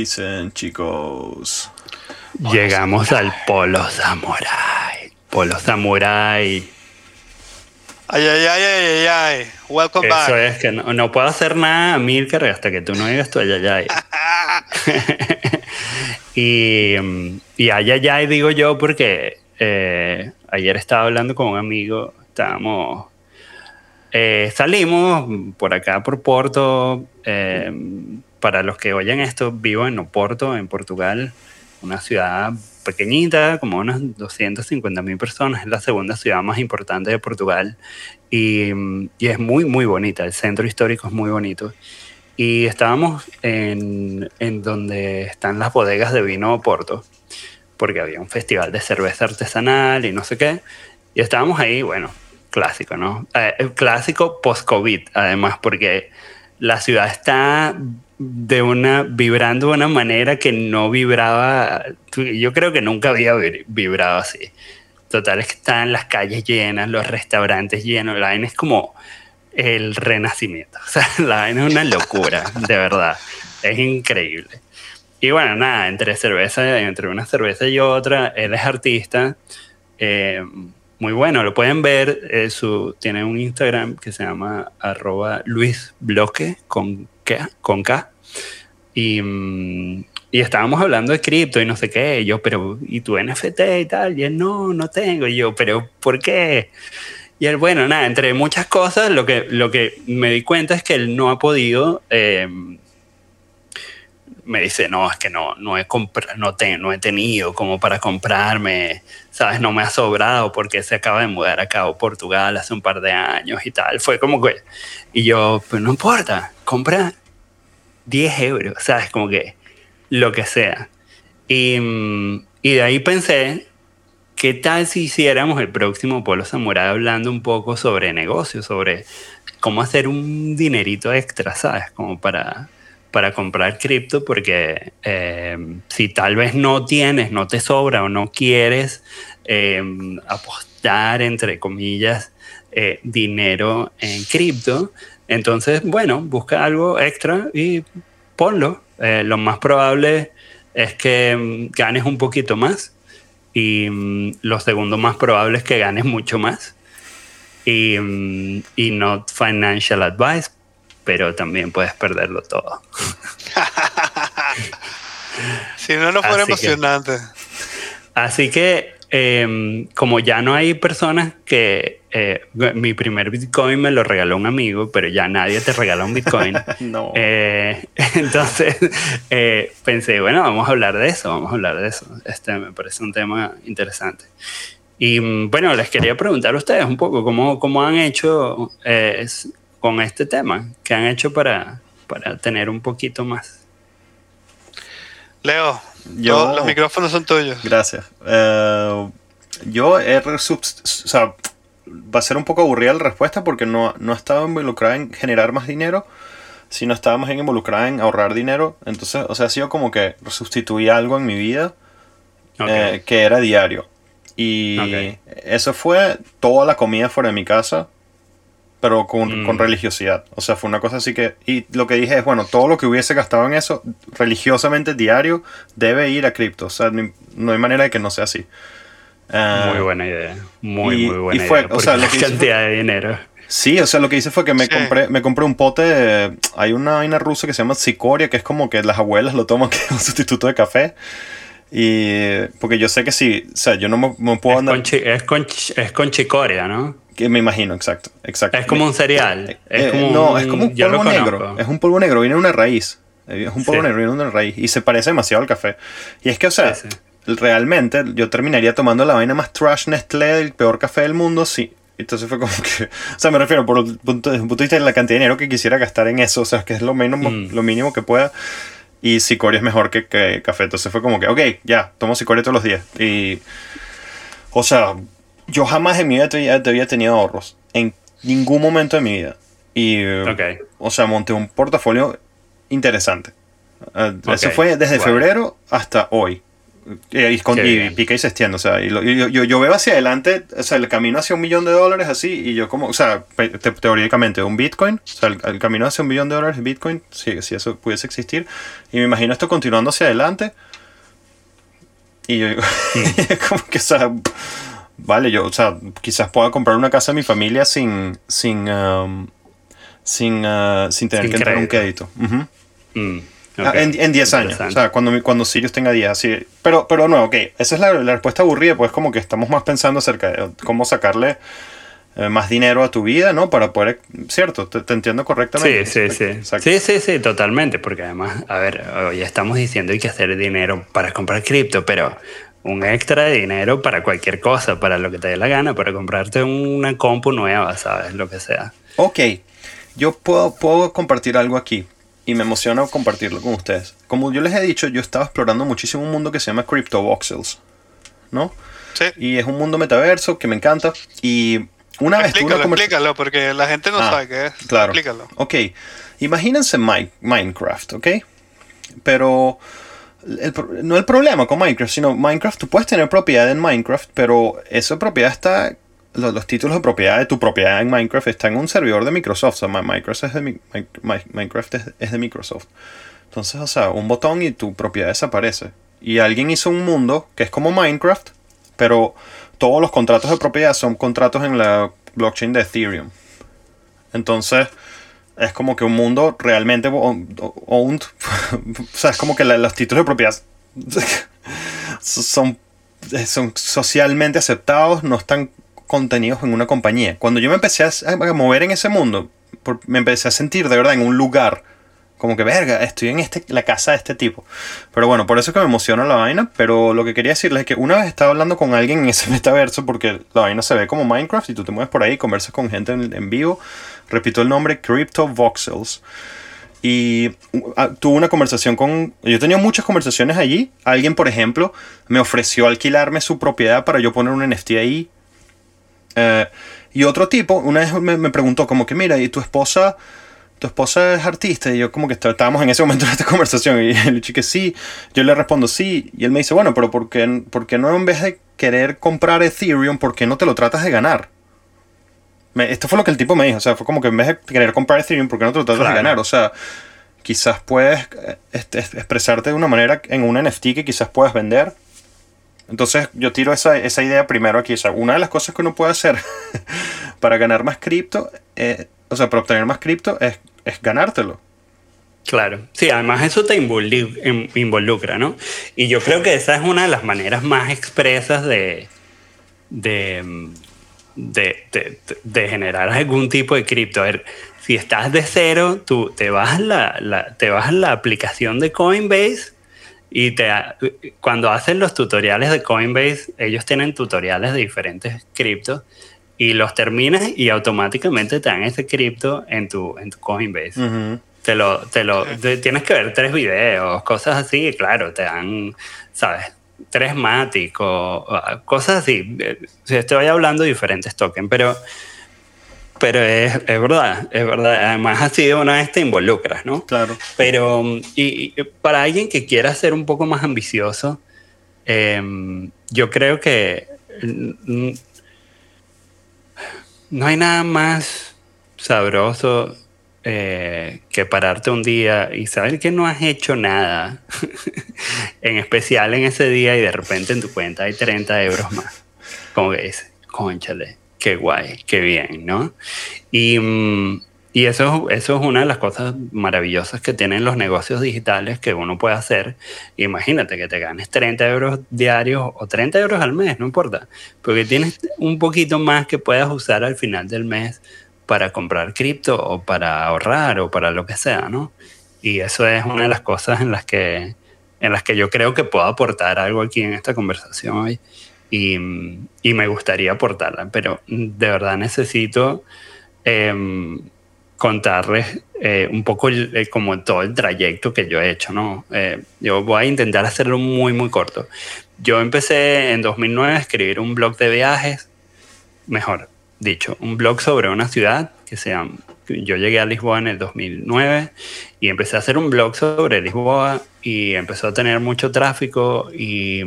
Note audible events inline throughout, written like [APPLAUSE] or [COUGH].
dicen, chicos? Llegamos al Polo Samurai. Polo Samurai. Ay, ay, ay, ay, ay, ay. Welcome Eso back. es que no, no puedo hacer nada, Milker, hasta que tú no digas tu ayayay. [LAUGHS] [LAUGHS] y, mm, y ayayay digo yo porque eh, ayer estaba hablando con un amigo, estábamos, eh, salimos por acá por Porto, eh, para los que oyen esto, vivo en Oporto, en Portugal, una ciudad pequeñita, como unas 250 mil personas, es la segunda ciudad más importante de Portugal y, es muy, muy bonita, el centro histórico es muy bonito. Y estábamos en, donde están las bodegas de vino Oporto, porque había un festival de cerveza artesanal y no sé qué. Y estábamos ahí, bueno, clásico, ¿no? Eh, el clásico post-COVID, además, porque la ciudad está de una vibrando de una manera que no vibraba, yo creo que nunca había vi- vibrado así. Total que están las calles llenas, los restaurantes llenos, la vaina es como el renacimiento. [LAUGHS] O sea, la vaina es una locura, de verdad. Es increíble. Y bueno, nada, entre cerveza, entre una cerveza y otra, él es artista. eh, muy bueno, lo pueden ver. eh, su, tiene un Instagram que se llama arroba Luis con K. Con K. Y, y estábamos hablando de cripto y no sé qué. Y yo, pero, ¿y tu NFT y tal? Y él, no, no tengo. Y yo, pero, ¿por qué? Y él, bueno, nada, entre muchas cosas, lo que, lo que me di cuenta es que él no ha podido. eh, me dice, no, es que no, no, he no, te- no he tenido como para comprarme, ¿sabes? No me ha sobrado porque se acaba de mudar acá a Portugal hace un par de años y tal. Fue como que. Y yo, pues no importa, compra 10 euros, ¿sabes? Como que lo que sea. Y, y de ahí pensé, ¿qué tal si hiciéramos el próximo Polo Samurai hablando un poco sobre negocios, sobre cómo hacer un dinerito extra, ¿sabes? Como para, para comprar cripto, porque eh, si tal vez no tienes, no te sobra o no quieres eh, apostar, entre comillas, eh, dinero en cripto, entonces, bueno, busca algo extra y ponlo. Eh, lo más probable es que mm, ganes un poquito más y mm, lo segundo más probable es que ganes mucho más. Y, mm, y not financial advice, pero también puedes perderlo todo. [LAUGHS] Si no, no fuera Así que- emocionante. Así que, eh, como ya no hay personas que eh, mi primer Bitcoin me lo regaló un amigo, pero ya nadie te regala un Bitcoin. [LAUGHS] No. Eh, [LAUGHS] entonces eh, pensé, bueno, vamos a hablar de eso, vamos a hablar de eso. Este me parece un tema interesante. Y mm, bueno, les quería preguntar a ustedes un poco cómo, cómo han hecho eh, con este tema, qué han hecho para, para tener un poquito más. Leo, Yo- todos los micrófonos son tuyos. Gracias. Eh, yo he o sea, va a ser un poco aburrida la respuesta porque no, no estaba involucrada en generar más dinero, sino estaba más bien involucrada en ahorrar dinero. Entonces, o sea, ha sido como que sustituí algo en mi vida eh, que era diario. Y eso fue toda la comida fuera de mi casa, pero con, Mm. con religiosidad. O sea, fue una cosa así que... Y lo que dije es, bueno, todo lo que hubiese gastado en eso religiosamente diario debe ir a cripto. O sea, ni- no hay manera de que no sea así. Ah, Muy buena idea. Muy, y- muy buena y fue- idea. o sea, la fue- cantidad de dinero. Sí, o sea, lo que hice fue que me Sí. compré me compré un pote. de- hay una vaina rusa que se llama cicoria, que es como que las abuelas lo toman que es un sustituto de café. Y porque yo sé que si, o sea, yo no me, me puedo Es andar. con, chi- es, con, es con chicoria, ¿no? Que me imagino, exacto, exacto. Es como un cereal. Es Eh, como no, un- es como un polvo negro. Es un polvo negro, viene una raíz. Eh, Es un polvo Sí. negro, viene una raíz. Y se parece demasiado al café. Y es que, o sea, Sí, realmente yo terminaría tomando la vaina más trash Nestlé del peor café del mundo, sí. Entonces fue como que. [LAUGHS] O sea, me refiero por el punto, desde el punto de vista de la cantidad de dinero que quisiera gastar en eso. O sea, que es lo mínimo, Mm. lo mínimo que pueda. Y cicoria es mejor que, que café. Entonces fue como que, ok, ya, tomo cicoria todos los días. Y. O sea, yo jamás en mi vida te- te había tenido ahorros. En ningún momento de mi vida. Y. Ok. O sea, monté un portafolio interesante. Eh, Eso Ok, fue desde wow. febrero hasta hoy. Eh, y, con- y pica y se extiende, o sea, y lo- y yo, yo, yo veo hacia adelante, o sea, el camino hacia un millón de dólares así, y yo como, o sea, te- teóricamente, un Bitcoin, o sea, el, el camino hacia un millón de dólares Bitcoin, si, si eso pudiese existir, y me imagino esto continuando hacia adelante, y yo digo, [LAUGHS] como que, o sea, vale, yo, o sea, quizás pueda comprar una casa a mi familia sin, sin, um, sin, uh, sin tener Sin que entrar un crédito. Mm, Ah. En, en 10 años. O sea, cuando, cuando Sirius tenga 10. Así. Pero, pero no, ok. Esa es la, la respuesta aburrida, pues como que estamos más pensando acerca de cómo sacarle eh, más dinero a tu vida, ¿no? Para poder... Cierto, te, te entiendo correctamente. Sí, sí, sí. Exacto. Sí, sí, sí, totalmente. Porque además, a ver, hoy estamos diciendo hay que hacer dinero para comprar cripto, pero un extra de dinero para cualquier cosa, para lo que te dé la gana, para comprarte una compu nueva, ¿sabes? Lo que sea. Ok. Yo puedo, puedo compartir algo aquí. Y me emociona compartirlo con ustedes. Como yo les he dicho, yo estaba explorando muchísimo un mundo que se llama Crypto Voxels. ¿No? Sí. Y es un mundo metaverso que me encanta. Y una vez tuve una Explícalo, explícalo, porque la gente no Ah, sabe qué es. Claro. Explícalo. Ok. Imagínense Mi- Minecraft, ¿ok? Pero el no el problema con Minecraft, sino Minecraft, tú puedes tener propiedad en Minecraft, pero esa propiedad está, los, los títulos de propiedad de tu propiedad en Minecraft están en un servidor de Microsoft. O sea, Mi- Minecraft es de, Mi- Mi- Mi- Minecraft es de Microsoft. Entonces, o sea, un botón y tu propiedad desaparece. Y alguien hizo un mundo que es como Minecraft, pero todos los contratos de propiedad son contratos en la blockchain de Ethereum. Entonces, es como que un mundo realmente owned. [LAUGHS] o sea, es como que los títulos de propiedad [LAUGHS] son, son socialmente aceptados, no están contenidos en una compañía. Cuando yo me empecé a, mover en ese mundo, me empecé a sentir de verdad en un lugar. Como que, verga, estoy en este, la casa de este tipo. Pero bueno, por eso que me emociona la vaina. Pero lo que quería decirles es que una vez estaba hablando con alguien en ese [LAUGHS] metaverso, porque la vaina se ve como Minecraft y tú te mueves por ahí, conversas con gente en, en vivo. Repito el nombre, Crypto Voxels. Y uh, ah, tuve una conversación con... Yo tenía muchas conversaciones allí. Alguien, por ejemplo, me ofreció alquilarme su propiedad para yo poner un NFT ahí. Eh, y otro tipo, una vez me, preguntó como que, mira, ¿y tu esposa, tu esposa es artista? Y yo como que está- estábamos en ese momento en esta [LAUGHS] conversación y le dije que sí. Yo le respondo sí. Y él me dice, bueno, pero ¿por qué, por qué no en vez de querer comprar Ethereum, por qué no te lo tratas de ganar? Me- esto fue lo que el tipo me dijo. O sea, fue como que en vez de querer comprar Ethereum, ¿por qué no tratas Claro. de ganar? O sea, quizás puedes este, expresarte de una manera en un NFT que quizás puedas vender. Entonces yo tiro esa, esa idea primero aquí. O sea, una de las cosas que uno puede hacer [LAUGHS] para ganar más cripto, eh, o sea, para obtener más cripto, es, es ganártelo. Claro, sí, además eso te em- involucra, ¿no? Y yo creo que esa es una de las maneras más expresas de, de, mm, de, de- de generar algún tipo de cripto. A ver, si estás de cero, tú te vas a la, la- te la aplicación de Coinbase y te, cuando hacen los tutoriales de Coinbase, ellos tienen tutoriales de diferentes criptos y los terminas y automáticamente te dan ese cripto en tu, en tu Coinbase te lo, te lo, te- tienes que ver tres videos, cosas así, y claro, te dan, ¿sabes? Tres Matic o, o cosas así. Eh, si Estoy hablando de diferentes tokens, pero, pero es, es verdad, es verdad. Además, así de una vez te involucras, ¿no? Claro. Pero, mm, y, y para alguien que quiera ser un poco más ambicioso, em, yo creo que mm, no hay nada más sabroso eh, que pararte un día y saber que no has hecho nada, [LAUGHS] en especial en ese día y de repente en tu cuenta hay 30 euros más. Como que dices, conchale, qué guay, qué bien, ¿no? Y, mm, y eso, eso es una de las cosas maravillosas que tienen los negocios digitales que uno puede hacer. Imagínate que te ganes 30 euros diarios o 30 euros al mes, no importa, porque tienes un poquito más que puedas usar al final del mes para comprar cripto o para ahorrar o para lo que sea, ¿no? Y eso es una de las cosas en las que, en las que yo creo que puedo aportar algo aquí en esta conversación hoy y, y me gustaría aportarla, pero de verdad necesito em, contarles eh, un poco el- como todo el trayecto que yo he hecho, ¿no? Eh, yo voy a intentar hacerlo muy, muy corto. Yo empecé en 2009 a escribir un blog de viajes, mejor dicho, un blog sobre una ciudad que se, llam- Yo llegué a Lisboa en el 2009 y empecé a hacer un blog sobre Lisboa y empezó a tener mucho tráfico y,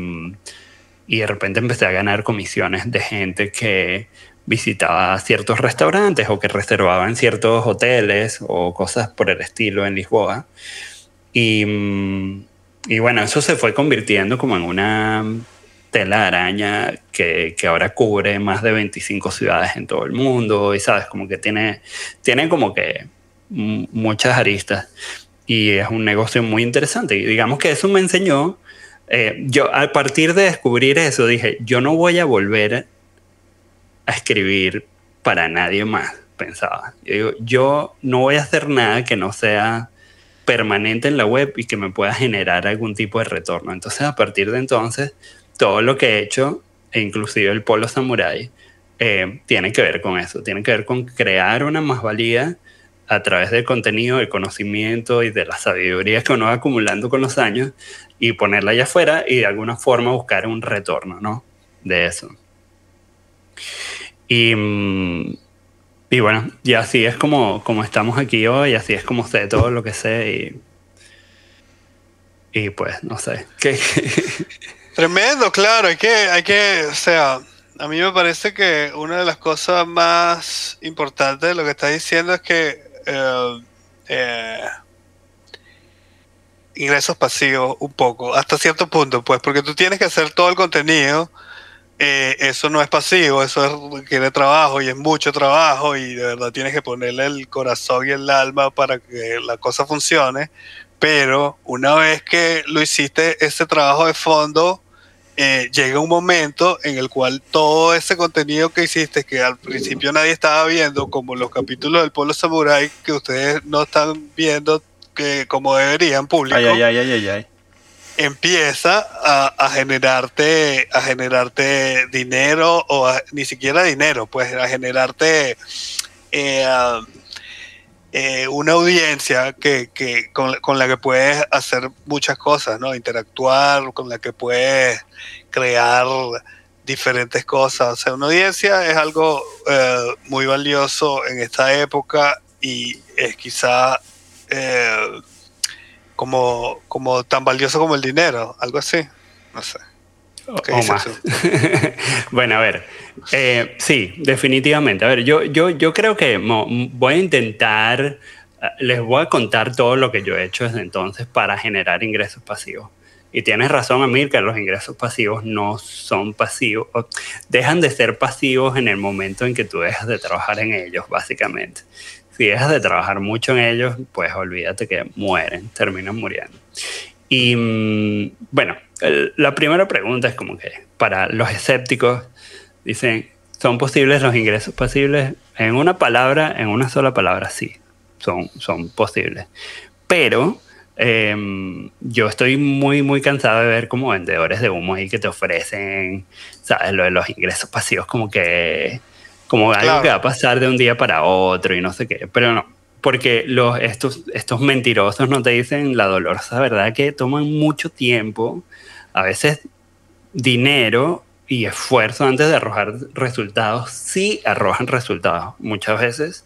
y de repente empecé a ganar comisiones de gente que visitaba ciertos restaurantes o que reservaban ciertos hoteles o cosas por el estilo en Lisboa. Y, y bueno, eso se fue convirtiendo como en una tela de araña que, que, ahora cubre más de 25 ciudades en todo el mundo y sabes, como que tiene, tiene como que muchas aristas y es un negocio muy interesante. Y digamos que eso me enseñó, eh, yo a partir de descubrir eso dije, yo no voy a volver a escribir para nadie más, pensaba. Yo, digo, yo no voy a hacer nada que no sea permanente en la web y que me pueda generar algún tipo de retorno. Entonces, a partir de entonces, todo lo que he hecho, e inclusive el polo samurai, eh, tiene que ver con eso, tiene que ver con crear una más-valía a través del contenido, del conocimiento y de la sabiduría que uno va acumulando con los años y ponerla allá afuera y de alguna forma buscar un retorno, ¿no? De eso. Y, mm, y bueno, y así es como, como estamos aquí hoy, así es como sé todo lo que sé y, y pues, no sé. ¿Qué? [LAUGHS] Tremendo, claro, hay que, hay que, o sea, a mí me parece que una de las cosas más importantes de lo que estás diciendo es que eh, eh, ingresos pasivos un poco, hasta cierto punto, pues, porque tú tienes que hacer todo el contenido eh, eso no es pasivo, eso requiere trabajo y es mucho trabajo y de verdad tienes que ponerle el corazón y el alma para que la cosa funcione. Pero una vez que lo hiciste, ese trabajo de fondo, eh, llega un momento en el cual todo ese contenido que hiciste, que al principio nadie estaba viendo, como los capítulos del Polo Samurai, que ustedes no están viendo que como deberían público. Ay, ay, ay, ay, ay empieza a, generarte a generarte dinero o ni siquiera dinero pues a generarte eh, eh, una audiencia que, con, la que puedes hacer muchas cosas no interactuar con la que puedes crear diferentes cosas o sea una audiencia es algo eh, muy valioso en esta época y es quizá como, como tan valioso como el dinero, algo así. No sé. ¿Qué [LAUGHS] bueno, a ver, eh, sí, definitivamente. A ver, yo, yo, yo creo que voy a intentar, eh, les voy a contar todo lo que yo he hecho desde entonces para generar ingresos pasivos. Y tienes razón, Amir, que los ingresos pasivos no son pasivos, dejan de ser pasivos en el momento en que tú dejas de trabajar en ellos, básicamente si dejas de trabajar mucho en ellos, pues olvídate que mueren, terminan muriendo. Y mm, la primera pregunta es como que para los escépticos dicen, ¿son posibles los ingresos pasibles? En una palabra, en una sola palabra, sí, son, son posibles. Pero em, yo estoy muy, muy cansado de ver como vendedores de humo ahí que te ofrecen, ¿sabes? Lo de los ingresos pasivos como que como algo que va a pasar de un día para otro y no sé qué, pero no, porque los, estos, estos mentirosos no te dicen la dolorosa verdad que toman mucho tiempo, a veces dinero y esfuerzo antes de arrojar resultados, sí arrojan resultados, muchas veces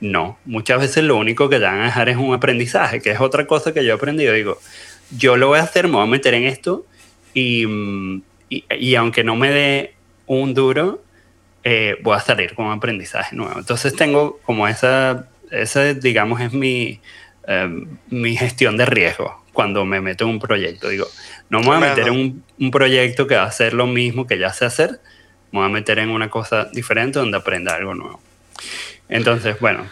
no, muchas veces lo único que te van a dejar es un aprendizaje, que es otra cosa que yo he aprendido, digo, yo lo voy a hacer, me voy a meter en esto y, y, y aunque no me dé un duro, eh, voy a salir con un aprendizaje nuevo. Entonces tengo como esa, esa digamos, es mi, em, mi gestión de riesgo cuando me meto en un proyecto. Digo, no me voy a meter en un, un, proyecto que va a hacer lo mismo que ya sé hacer, me voy a meter en una cosa diferente donde aprenda algo nuevo. Entonces, bueno,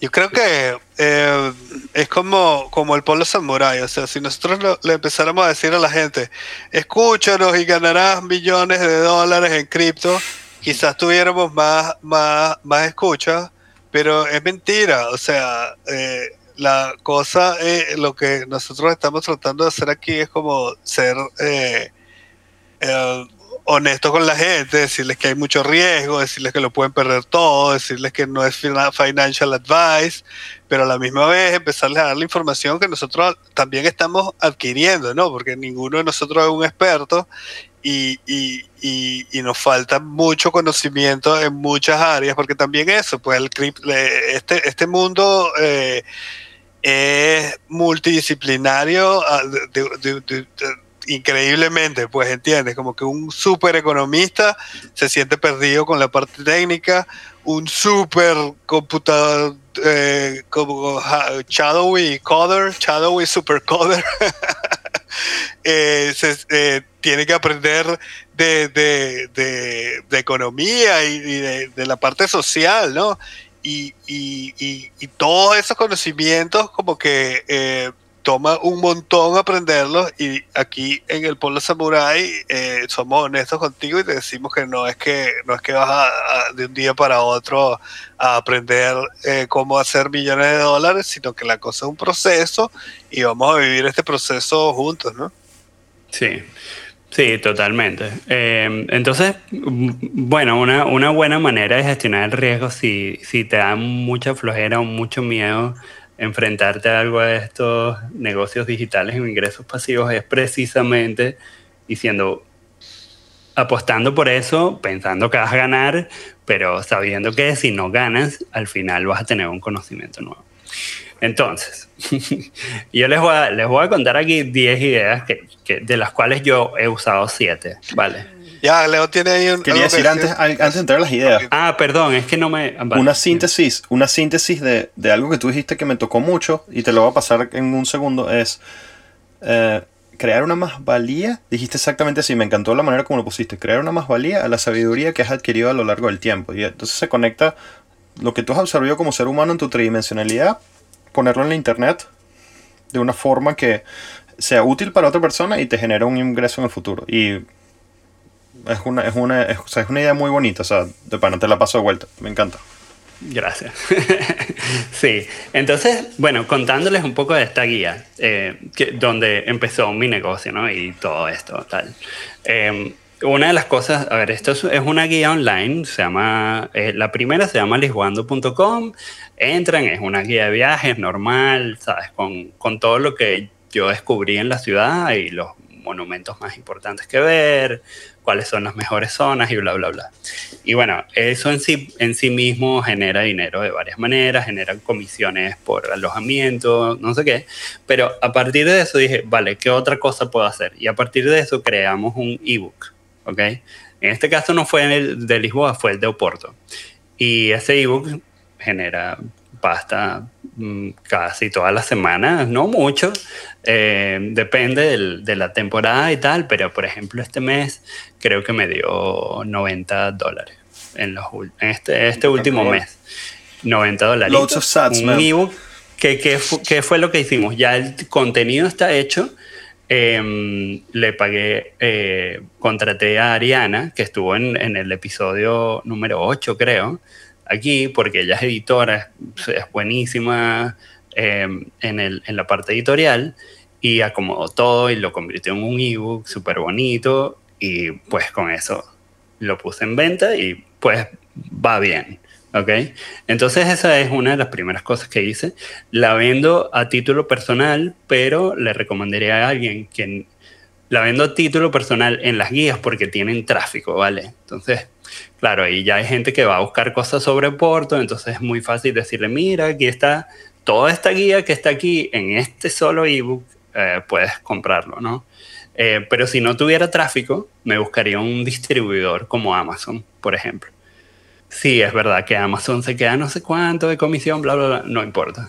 yo creo que eh, es como, como el polo samurai. O sea, si nosotros le empezáramos a decir a la gente, escúchanos y ganarás millones de dólares en cripto, quizás tuviéramos más, más, más escuchas, pero es mentira. O sea, eh, la cosa, eh, lo que nosotros estamos tratando de hacer aquí es como ser honesto con la gente, decirles que hay mucho riesgo, decirles que lo pueden perder todo, decirles que no es financial advice, pero a la misma vez empezarles a dar la información que nosotros también estamos adquiriendo, ¿no? Porque ninguno de nosotros es un experto y, y, y, nos falta mucho conocimiento en muchas áreas, porque también eso, pues el este, este mundo eh, es multidisciplinario ah, increíblemente, pues entiendes, como que un super economista se siente perdido con la parte técnica, un super computador eh, como shadowy coder, shadowy super coder, [LAUGHS] eh, se, eh, tiene que aprender de, de, de, economía y, de, la parte social, ¿no? Y, y, y, todos esos conocimientos como que eh, toma un montón aprenderlos y aquí en el Polo Samurai eh, somos honestos contigo y te decimos que no es que no es que vas a, de un día para otro a aprender eh, cómo hacer millones de dólares, sino que la cosa es un proceso y vamos a vivir este proceso juntos, ¿no? Sí. Sí, totalmente. Em, entonces, bueno, una, una, buena manera de gestionar el riesgo si, si te da mucha flojera o mucho miedo enfrentarte a algo de estos negocios digitales o ingresos pasivos es precisamente diciendo, apostando por eso, pensando que vas a ganar, pero sabiendo que si no ganas, al final vas a tener un conocimiento nuevo. Entonces, [LAUGHS] yo les voy, a, les voy a contar aquí 10 ideas que, de las cuales yo he usado 7, ¿vale? Ya, Leo tiene ahí un. Quería decir antes, antes de entrar a las ideas. Ah, perdón, es que no me. una síntesis, una síntesis de, de, algo que tú dijiste que me tocó mucho y te lo voy a pasar en un segundo es. Eh, crear una más valía, dijiste exactamente así, me encantó la manera como lo pusiste, crear una más valía a la sabiduría que has adquirido a lo largo del tiempo. Y entonces se conecta lo que tú has observado como ser humano en tu tridimensionalidad, ponerlo en la internet de una forma que sea útil para otra persona y te genera un ingreso en el futuro. Y es una, es una, es, una idea muy bonita, o sea, de pana te la paso de vuelta, me encanta. Gracias. [LAUGHS] sí, entonces, bueno, contándoles un poco de esta guía, eh, que, donde empezó mi negocio, ¿no? Y todo esto, tal. Em, una de las cosas, a ver, esto es, una guía online, se llama, eh, la primera se llama lisboando.com, entran, es una guía de viajes normal, ¿sabes? Con, con todo lo que yo descubrí en la ciudad y los monumentos más importantes que ver, cuáles son las mejores zonas y bla, bla, bla. Y bueno, eso en sí, en sí mismo genera dinero de varias maneras, genera comisiones por alojamiento, no sé qué. Pero a partir de eso dije, vale, ¿qué otra cosa puedo hacer? Y a partir de eso creamos un ebook, ¿ok? En este caso no fue el de Lisboa, fue el de Oporto. Y ese ebook genera pasta casi todas las semanas, no mucho, eh, depende de la temporada y tal, pero por ejemplo este mes creo que me dio 90 dólares en, los, este, este último mes. 90 dólares. Loads of sats, un ebook que, que, fue lo que hicimos. Ya el contenido está hecho. Em, le pagué, eh, contraté a Ariana, que estuvo en, en, el episodio número 8, creo, aquí, porque ella es editora, es, buenísima em, en, el, en la parte editorial, y acomodó todo y lo convirtió en un ebook súper bonito y pues con eso lo puse en venta y pues va bien. ¿Ok? Entonces esa es una de las primeras cosas que hice. La vendo a título personal, pero le recomendaría a alguien que la vendo a título personal en las guías porque tienen tráfico, ¿vale? Entonces, claro, ahí ya hay gente que va a buscar cosas sobre Porto, entonces es muy fácil decirle, mira, aquí está toda esta guía que está aquí en este solo ebook, eh, puedes comprarlo, ¿no? Eh, pero si no tuviera tráfico, me buscaría un distribuidor como Amazon, por ejemplo. Sí, es verdad que Amazon se queda no sé cuánto de comisión, bla, bla, bla, no importa.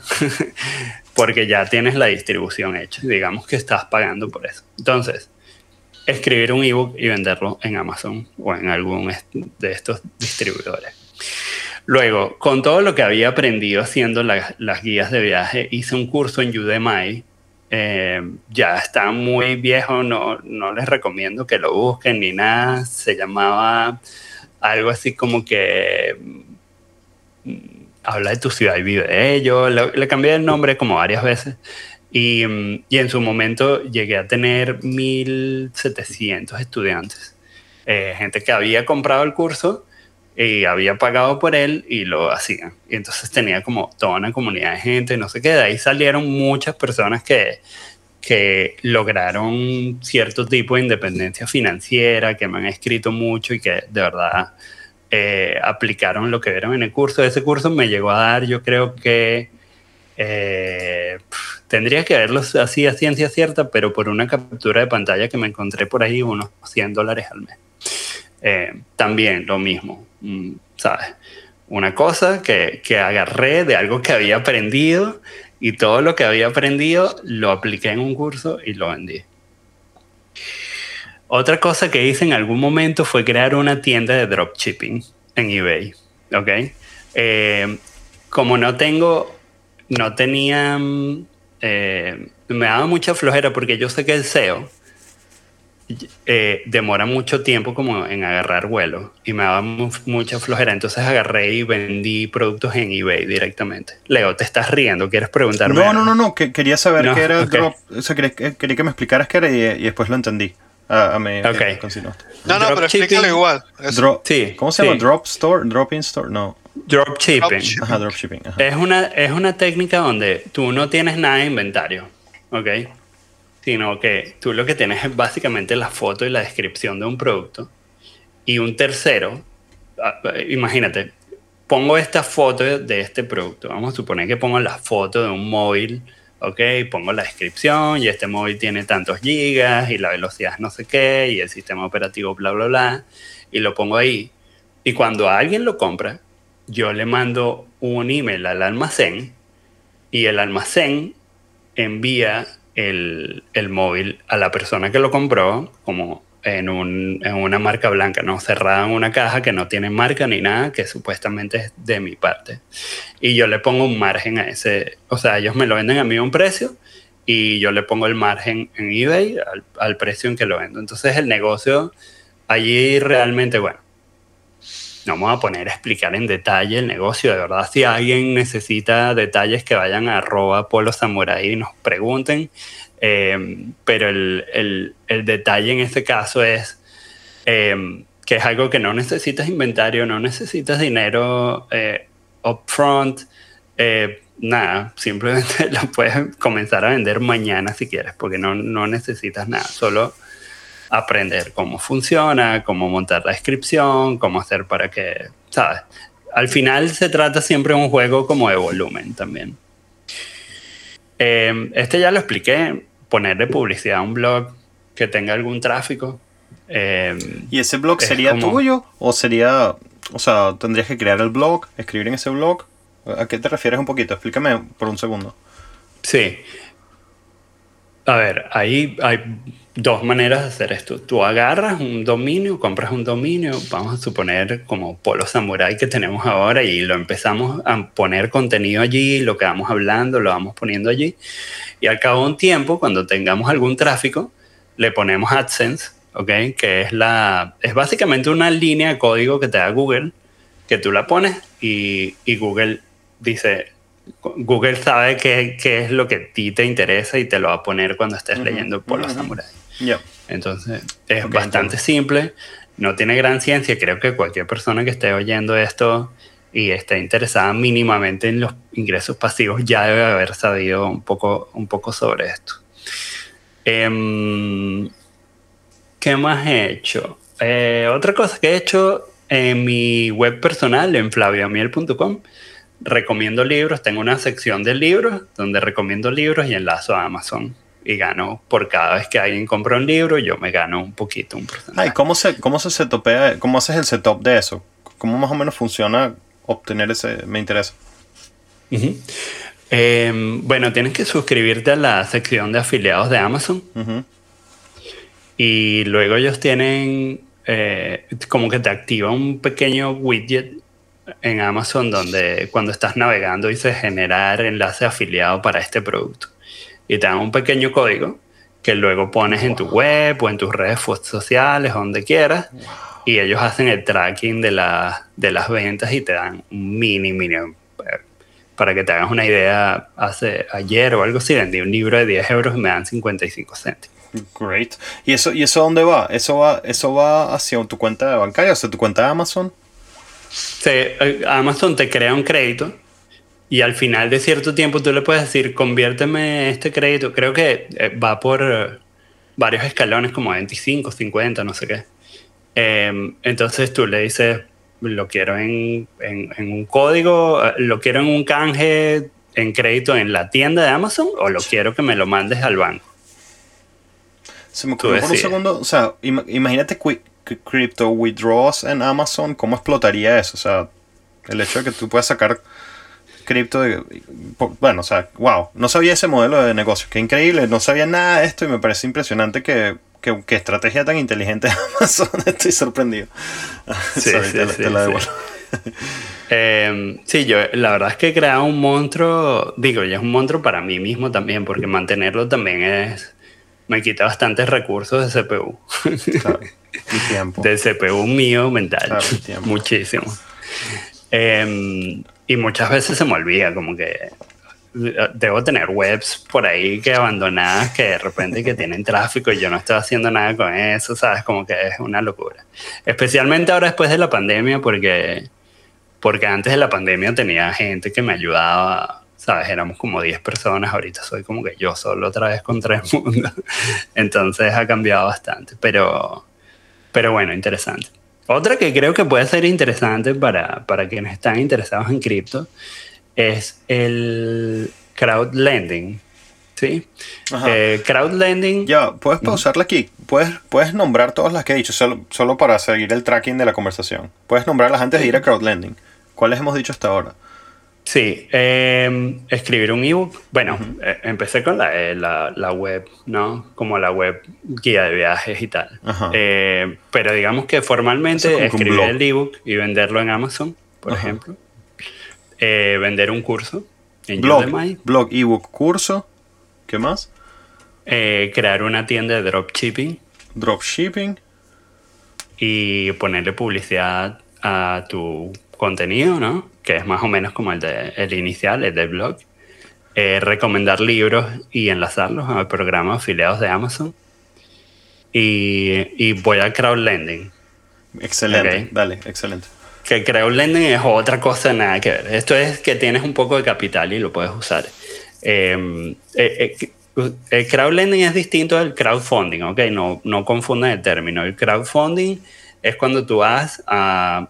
[LAUGHS] Porque ya tienes la distribución hecha. Digamos que estás pagando por eso. Entonces, escribir un ebook y venderlo en Amazon o en algún de estos distribuidores. Luego, con todo lo que había aprendido haciendo las guías de viaje, hice un curso en Udemy eh, ya está muy viejo, no, no les recomiendo que lo busquen ni nada. Se llamaba algo así como que mm, habla de tu ciudad y vive de ello. Le, cambié el nombre como varias veces. Y, y, en su momento llegué a tener 1.700 estudiantes. Eh, gente que había comprado el curso y había pagado por él y lo hacían. Y entonces tenía como toda una comunidad de gente, no sé qué, de ahí salieron muchas personas que, que lograron cierto tipo de independencia financiera, que me han escrito mucho y que de verdad eh, aplicaron lo que vieron en el curso. Ese curso me llegó a dar, yo creo que eh, tendría que verlo así a ciencia cierta, pero por una captura de pantalla que me encontré por ahí, unos 100 dólares al mes. Eh, también lo mismo, mm, ¿sabes? Una cosa que, que agarré de algo que había aprendido y todo lo que había aprendido lo apliqué en un curso y lo vendí. Otra cosa que hice en algún momento fue crear una tienda de dropshipping en eBay. ¿Ok? Eh, como no tengo, no tenía, mm, eh, me daba mucha flojera porque yo sé que el SEO eh, demora mucho tiempo como en agarrar vuelo y me daba mucha flojera. Entonces agarré y vendí productos en eBay directamente. Leo, te estás riendo, ¿quieres preguntarme? No, no, no, no, que, quería saber qué era drop. O sea, quería, quería, que me explicaras qué era y, después lo entendí. A, a mí, okay. No, no, pero explícalo igual. Drop, sí, ¿Cómo se llama? Drop Store, Drop In Store, no. Dropshipping. Ajá, dropshipping. Ajá. Es, una, es una técnica donde tú no tienes nada de inventario, ¿ok? Sino que tú lo que tienes es básicamente la foto y la descripción de un producto. Y un tercero, imagínate, pongo esta foto de este producto. Vamos a suponer que pongo la foto de un móvil, ¿ok? Pongo la descripción y este móvil tiene tantos gigas y la velocidad no sé qué y el sistema operativo bla, bla, bla. Y lo pongo ahí. Y cuando alguien lo compra, yo le mando un email al almacén y el almacén envía el, el móvil a la persona que lo compró como en, un, en, una marca blanca, ¿no? Cerrada en una caja que no tiene marca ni nada, que supuestamente es de mi parte. Y yo le pongo un margen a ese, o sea, ellos me lo venden a mí a un precio y yo le pongo el margen en eBay al, al precio en que lo vendo. Entonces el negocio allí realmente, bueno, no vamos a poner a explicar en detalle el negocio. De verdad, si alguien necesita detalles, que vayan a arroba polo samurai y nos pregunten. Eh, pero el, el, el, detalle en este caso es eh, que es algo que no necesitas inventario, no necesitas dinero eh, upfront, eh, nada, simplemente [LAUGHS] lo puedes comenzar a vender mañana si quieres, porque no, no necesitas nada, solo aprender cómo funciona, cómo montar la descripción, cómo hacer para que, ¿sabes? Al final se trata siempre de un juego como de volumen también. Eh, este ya lo expliqué, ponerle publicidad a un blog que tenga algún tráfico. Eh, ¿Y ese blog sería como... tuyo? ¿O sería, o sea, tendrías que crear el blog, escribir en ese blog? ¿A qué te refieres un poquito? Explícame por un segundo. Sí. A ver, ahí hay dos maneras de hacer esto. Tú agarras un dominio, compras un dominio, vamos a suponer como Polo Samurai que tenemos ahora y lo empezamos a poner contenido allí, lo que vamos hablando, lo vamos poniendo allí. Y al cabo de un tiempo, cuando tengamos algún tráfico, le ponemos AdSense, ¿ok? Que es, la, es básicamente una línea de código que te da Google, que tú la pones y, y Google dice, Google sabe qué, qué, es lo que a ti te interesa y te lo va a poner cuando estés uh -huh, leyendo Polo uh -huh. Samurai. Yeah. Entonces, es okay, bastante simple, no tiene gran ciencia. Creo que cualquier persona que esté oyendo esto y esté interesada mínimamente en los ingresos pasivos ya debe haber sabido un poco, un poco sobre esto. Eh, ¿Qué más he hecho? Eh, otra cosa que he hecho en mi web personal, en flaviomiel.com, recomiendo libros. Tengo una sección de libros donde recomiendo libros y enlazo a Amazon y gano por cada vez que alguien compra un libro, yo me gano un poquito, un porcentaje. Ay, ¿cómo se, cómo se setopea, cómo haces el setup de eso? ¿Cómo más o menos funciona obtener ese? Me interesa. Uh -huh. eh, bueno, tienes que suscribirte a la sección de afiliados de Amazon. Uh -huh. Y luego ellos tienen eh, como que te activa un pequeño widget en Amazon donde cuando estás navegando dice generar enlace afiliado para este producto y te dan un pequeño código que luego pones en tu web o en tus redes sociales, donde quieras, y ellos hacen el tracking de, la, de las ventas y te dan un mini, mini. Para que te hagas una idea, hace ayer o algo así vendí un libro de 10 euros y me dan 55 céntimos. Great. ¿Y eso, ¿Y eso dónde va? ¿Eso va, eso va hacia tu cuenta bancaria, o sea, tu cuenta de Amazon? Sí, Amazon te crea un crédito y al final de cierto tiempo tú le puedes decir, conviérteme este crédito. Creo que eh, va por eh, varios escalones, como 25, 50, no sé qué. Em, entonces tú le dices, lo quiero en, en, un código, eh, lo quiero en un canje en crédito en la tienda de Amazon o lo quiero que me lo mandes al banco. Se me ocurrió por un segundo, o sea, imagínate crypto withdrawals en Amazon, ¿cómo explotaría eso? O sea, el hecho de que tú puedas sacar cripto de... Bueno, o sea, wow, no sabía ese modelo de negocio, qué increíble, no sabía nada de esto y me parece impresionante que, que, estrategia tan inteligente de [LAUGHS] Amazon, estoy sorprendido. [LAUGHS] Sí, sí, te, la devuelvo. [LAUGHS] Em, sí, yo la verdad es que he creado un monstruo, digo, y es un monstruo para mí mismo también, porque mantenerlo también es, me quita bastantes recursos de CPU. Claro, tiempo. De CPU mío mental. Muchísimo. Em, y muchas veces se me olvida, como que debo tener webs por ahí que abandonadas que de repente que tienen tráfico y yo no estoy haciendo nada con eso, ¿sabes? Como que es una locura. Especialmente ahora después de la pandemia, porque, porque antes de la pandemia tenía gente que me ayudaba, ¿sabes? Éramos como 10 personas, ahorita soy como que yo solo otra vez con tres [LAUGHS] mundos. Entonces ha cambiado bastante, pero, pero bueno, interesante. Otra que creo que puede ser interesante para, para quienes están interesados en cripto es el crowd lending. ¿Sí? Eh, crowd lending. Ya, puedes pausarla aquí. Puedes, puedes nombrar todas las que he dicho, solo, solo para seguir el tracking de la conversación. Puedes nombrarlas antes de ir a crowd lending. ¿Cuáles hemos dicho hasta ahora? Sí, em, escribir un ebook. Bueno, eh, empecé con eh, la, la, web, ¿no? Como la web guía de viajes y tal. Eh, pero digamos que formalmente escribir el ebook y venderlo en Amazon, por ejemplo. vender un curso en blog, Udemy. Blog, ebook, curso. ¿Qué más? crear una tienda de dropshipping. Dropshipping. Y ponerle publicidad a tu contenido, ¿no? Que es más o menos como el, de, el inicial, el del blog. Eh, recomendar libros y enlazarlos al programa afiliados de Amazon. Y, y voy al crowdlending. Excelente, dale, excelente. Que crowdlending es otra cosa nada que ver. Esto es que tienes un poco de capital y lo puedes usar. Em, eh, eh, el crowdlending es distinto del crowdfunding, ¿ok? No, no confundan el término. El crowdfunding es cuando tú vas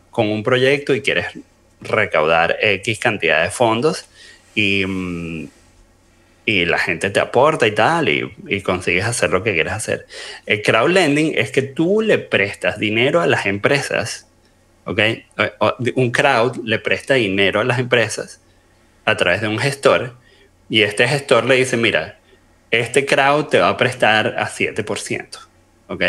con un proyecto y quieres recaudar X cantidad de fondos y, mm, y la gente te aporta y tal y, consigues hacer lo que quieres hacer. El crowdlending es que tú le prestas dinero a las empresas, ¿ok? Un crowd le presta dinero a las empresas a través de un gestor y este gestor le dice, mira, este crowd te va a prestar a 7%, ¿ok?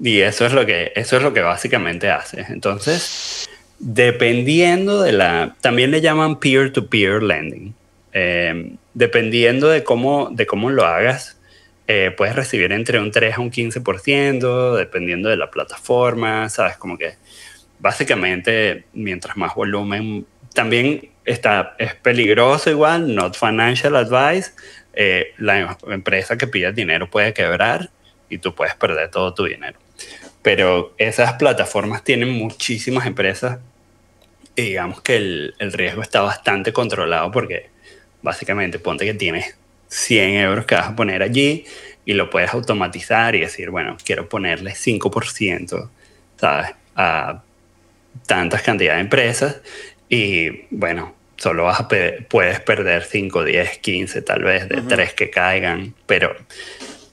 Y eso es lo que, eso es lo que básicamente hace. Entonces, dependiendo de la, también le llaman peer-to-peer lending. Em, dependiendo de cómo, de cómo lo hagas, eh, puedes recibir entre un 3 a un 15%, dependiendo de la plataforma, ¿sabes? Como que básicamente, mientras más volumen, también está, es peligroso igual, not financial advice. Eh, la empresa que pide dinero puede quebrar y tú puedes perder todo tu dinero. Pero esas plataformas tienen muchísimas empresas y digamos que el, el riesgo está bastante controlado porque básicamente ponte que tienes 100 euros que vas a poner allí y lo puedes automatizar y decir, bueno, quiero ponerle 5%, ¿sabes? A tantas cantidades de empresas y bueno, solo vas a puedes perder 5, 10, 15 tal vez de tres que caigan, pero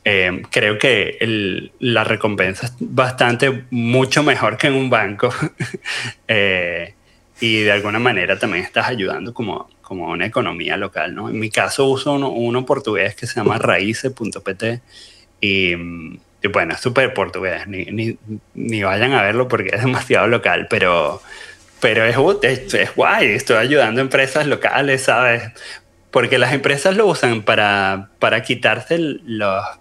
eh, creo que la recompensa es bastante, mucho mejor que en un banco. [LAUGHS] Eh, y de alguna manera también estás ayudando como, como una economía local, ¿no? En mi caso uso uno, portugués que se llama raíces.pt y, y, bueno, es súper portugués, ni, ni, ni, vayan a verlo porque es demasiado local, pero, pero es, es, es guay, estoy ayudando a empresas locales, ¿sabes? Porque las empresas lo usan para, para quitarse los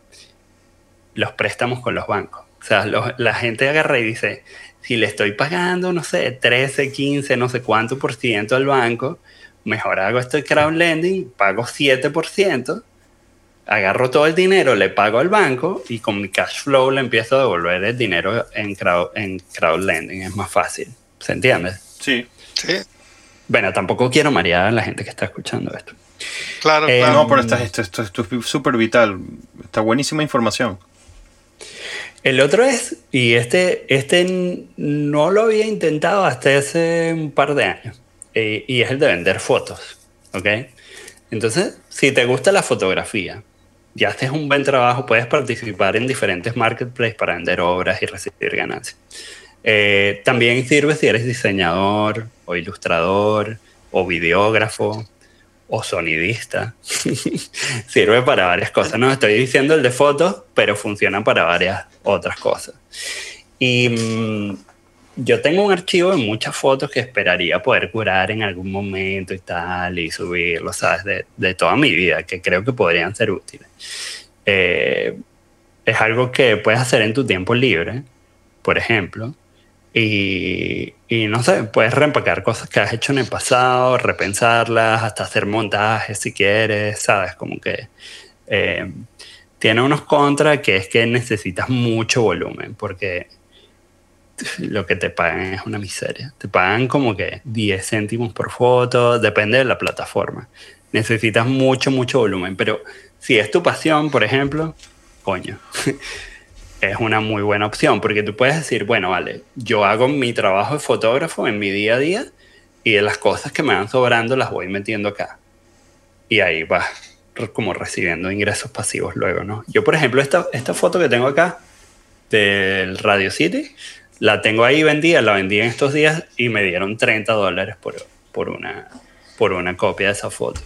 los préstamos con los bancos. O sea, la gente agarra y dice, si le estoy pagando, no sé, 13, 15, no sé cuánto por ciento al banco, mejor hago este crowdlending, pago 7%, agarro todo el dinero, le pago al banco y con mi cash flow le empiezo a devolver el dinero en, crowd, en crowdlending. Es más fácil. ¿Se entiende? Sí. Sí. Bueno, tampoco quiero marear a la gente que está escuchando esto. Claro, Eh, claro. No, pero esto, esto, esto, esto es súper vital. Está buenísima información. El otro es, y este, este no lo había intentado hasta hace un par de años, eh, y es el de vender fotos, ¿ok? Entonces, si te gusta la fotografía, ya haces un buen trabajo, puedes participar en diferentes marketplaces para vender obras y recibir ganancias. Eh, también sirve si eres diseñador o ilustrador o videógrafo o sonidista. [LAUGHS] sirve para varias cosas. No estoy diciendo el de fotos, pero funciona para varias otras cosas. Y mm, yo tengo un archivo de muchas fotos que esperaría poder curar en algún momento y tal, y subirlo, ¿sabes? De, de toda mi vida, que creo que podrían ser útiles. Eh, es algo que puedes hacer en tu tiempo libre, por ejemplo. Y, no sé, puedes reempacar cosas que has hecho en el pasado, repensarlas, hasta hacer montajes si quieres, ¿sabes? Como que eh, tiene unos contras que es que necesitas mucho volumen, porque lo que te pagan es una miseria. Te pagan como que 10 céntimos por foto, depende de la plataforma. Necesitas mucho, mucho volumen, pero si es tu pasión, por ejemplo, coño, [LAUGHS] es una muy buena opción, porque tú puedes decir, bueno, vale, yo hago mi trabajo de fotógrafo en mi día a día y de las cosas que me van sobrando las voy metiendo acá. Y ahí vas como recibiendo ingresos pasivos luego, ¿no? Yo, por ejemplo, esta, esta foto que tengo acá del Radio City, la tengo ahí vendida, la vendí en estos días y me dieron 30 dólares por, por, una, por una copia de esa foto.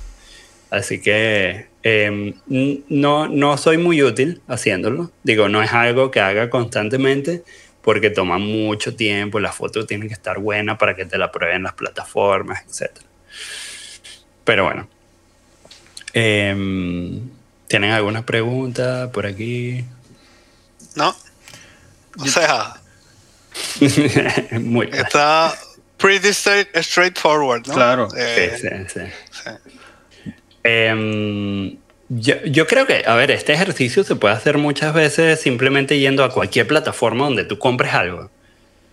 Así que eh, n- no, no soy muy útil haciéndolo. Digo, no es algo que haga constantemente porque toma mucho tiempo, la foto tiene que estar buena para que te la prueben las plataformas, etc. Pero bueno. Em, ¿Tienen alguna pregunta por aquí? ¿No? O sea, [LAUGHS] Muy bien. está pretty straight- straightforward, ¿no? Claro. Eh, Sí, sí, sí. sí. Em, yo, yo creo que, a ver, este ejercicio se puede hacer muchas veces simplemente yendo a cualquier plataforma donde tú compres algo.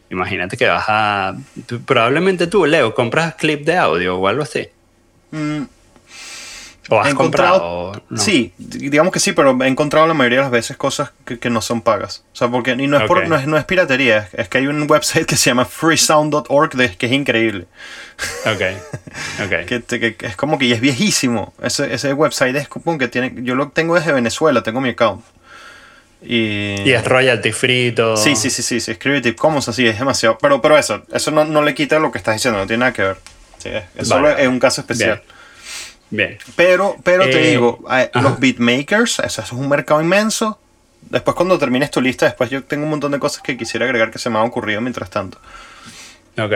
Imagínate que vas a... probablemente tú, Leo, compras clip de audio o algo así. Mm, O has he encontrado. comprado... no. Sí, digamos que sí, pero he encontrado la mayoría de las veces cosas que, que no son pagas. O sea, porque y no es, por, no es, no es piratería, es, es que hay un [LAUGHS] website que se llama freesound.org que es increíble. Ok, [LAUGHS] ok. Que, te- que- que es como que y es viejísimo. Ese, ese website es como que tiene. Yo lo tengo desde Venezuela, tengo mi account. Y, Y es royalty free todo. Sí, sí, sí, sí, sí, es Creative Commons así, es demasiado. Pero, pero eso, eso no, no le quita lo que estás diciendo, no tiene nada que ver. Sí, es, solo es un caso especial. Bien. Pero, pero te Eh, digo, ajá. los beatmakers, eso, es un mercado inmenso. Después cuando termines tu lista, después yo tengo un montón de cosas que quisiera agregar que se me han ocurrido mientras tanto. Ok,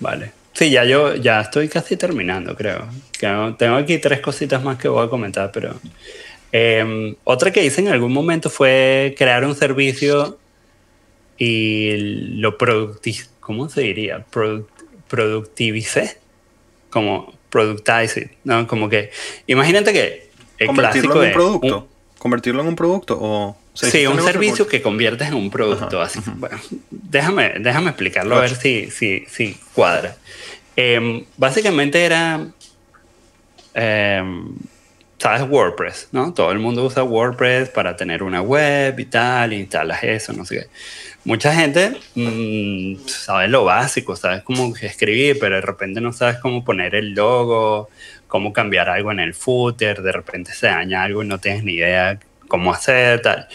vale. Sí, ya yo ya estoy casi terminando, creo. Tengo aquí tres cositas más que voy a comentar, pero... eh, otra que hice en algún momento fue crear un servicio y lo producti ¿Cómo se diría? Produ- productivicé. Como productize it, ¿no? Como que... Imagínate que... El Convertirlo clásico en un producto. Convertirlo en un producto o... se Sí, un servicio que conviertes en un producto. Ajá, así. Bueno, déjame, déjame explicarlo a ver si, si, si cuadra. Em, básicamente era, em, sabes, WordPress, ¿no? Todo el mundo usa WordPress para tener una web y tal, instalas eso, no sé qué. Mucha gente mm, sabe lo básico, sabes cómo escribir, pero de repente no sabes cómo poner el logo, cómo cambiar algo en el footer, de repente se daña algo y no tienes ni idea cómo hacer, tal.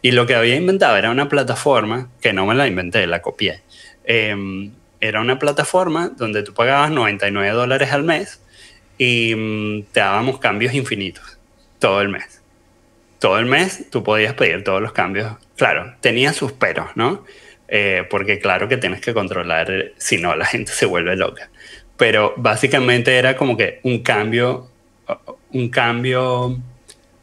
Y lo que había inventado era una plataforma, que no me la inventé, la copié. Eh, era una plataforma donde tú pagabas 99 dólares al mes y mm, te dábamos cambios infinitos todo el mes. Todo el mes tú podías pedir todos los cambios. Claro, tenía sus peros, ¿no? Eh, porque claro que tienes que controlar, si no la gente se vuelve loca. Pero básicamente era como que un cambio, un cambio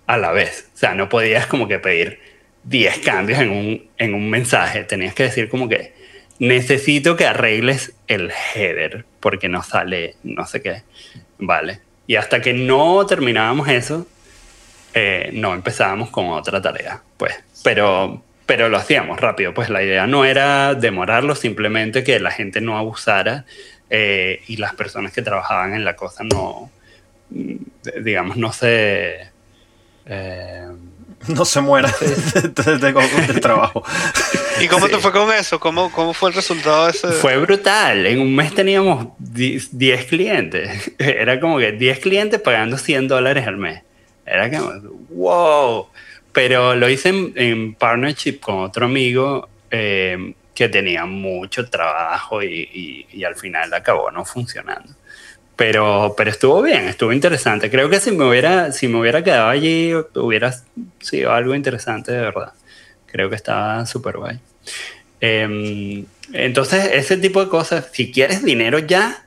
a la vez. O sea, no podías como que pedir 10 cambios en un, en un mensaje. Tenías que decir como que necesito que arregles el header porque no sale no sé qué. Vale. Y hasta que no terminábamos eso, eh, no empezábamos con otra tarea. Pues, pero, pero lo hacíamos rápido. Pues la idea no era demorarlo, simplemente que la gente no abusara eh, y las personas que trabajaban en la cosa no, mm, digamos, no se... Eh, [LAUGHS] no se muera [LAUGHS] del trabajo. ¿Y cómo te fue con eso? ¿Cómo, ¿Cómo fue el resultado de ese? Fue brutal. En un mes teníamos 10 clientes. [LAUGHS] Era como que 10 clientes pagando 100 dólares al mes. Era como, wow. Pero lo hice en, partnership con otro amigo eh, que tenía mucho trabajo y, y, al final acabó no funcionando. Pero, pero estuvo bien, estuvo interesante. Creo que si me hubiera, si me hubiera quedado allí, hubiera sido algo interesante de verdad. Creo que estaba súper guay. Em, entonces, ese tipo de cosas, si quieres dinero ya,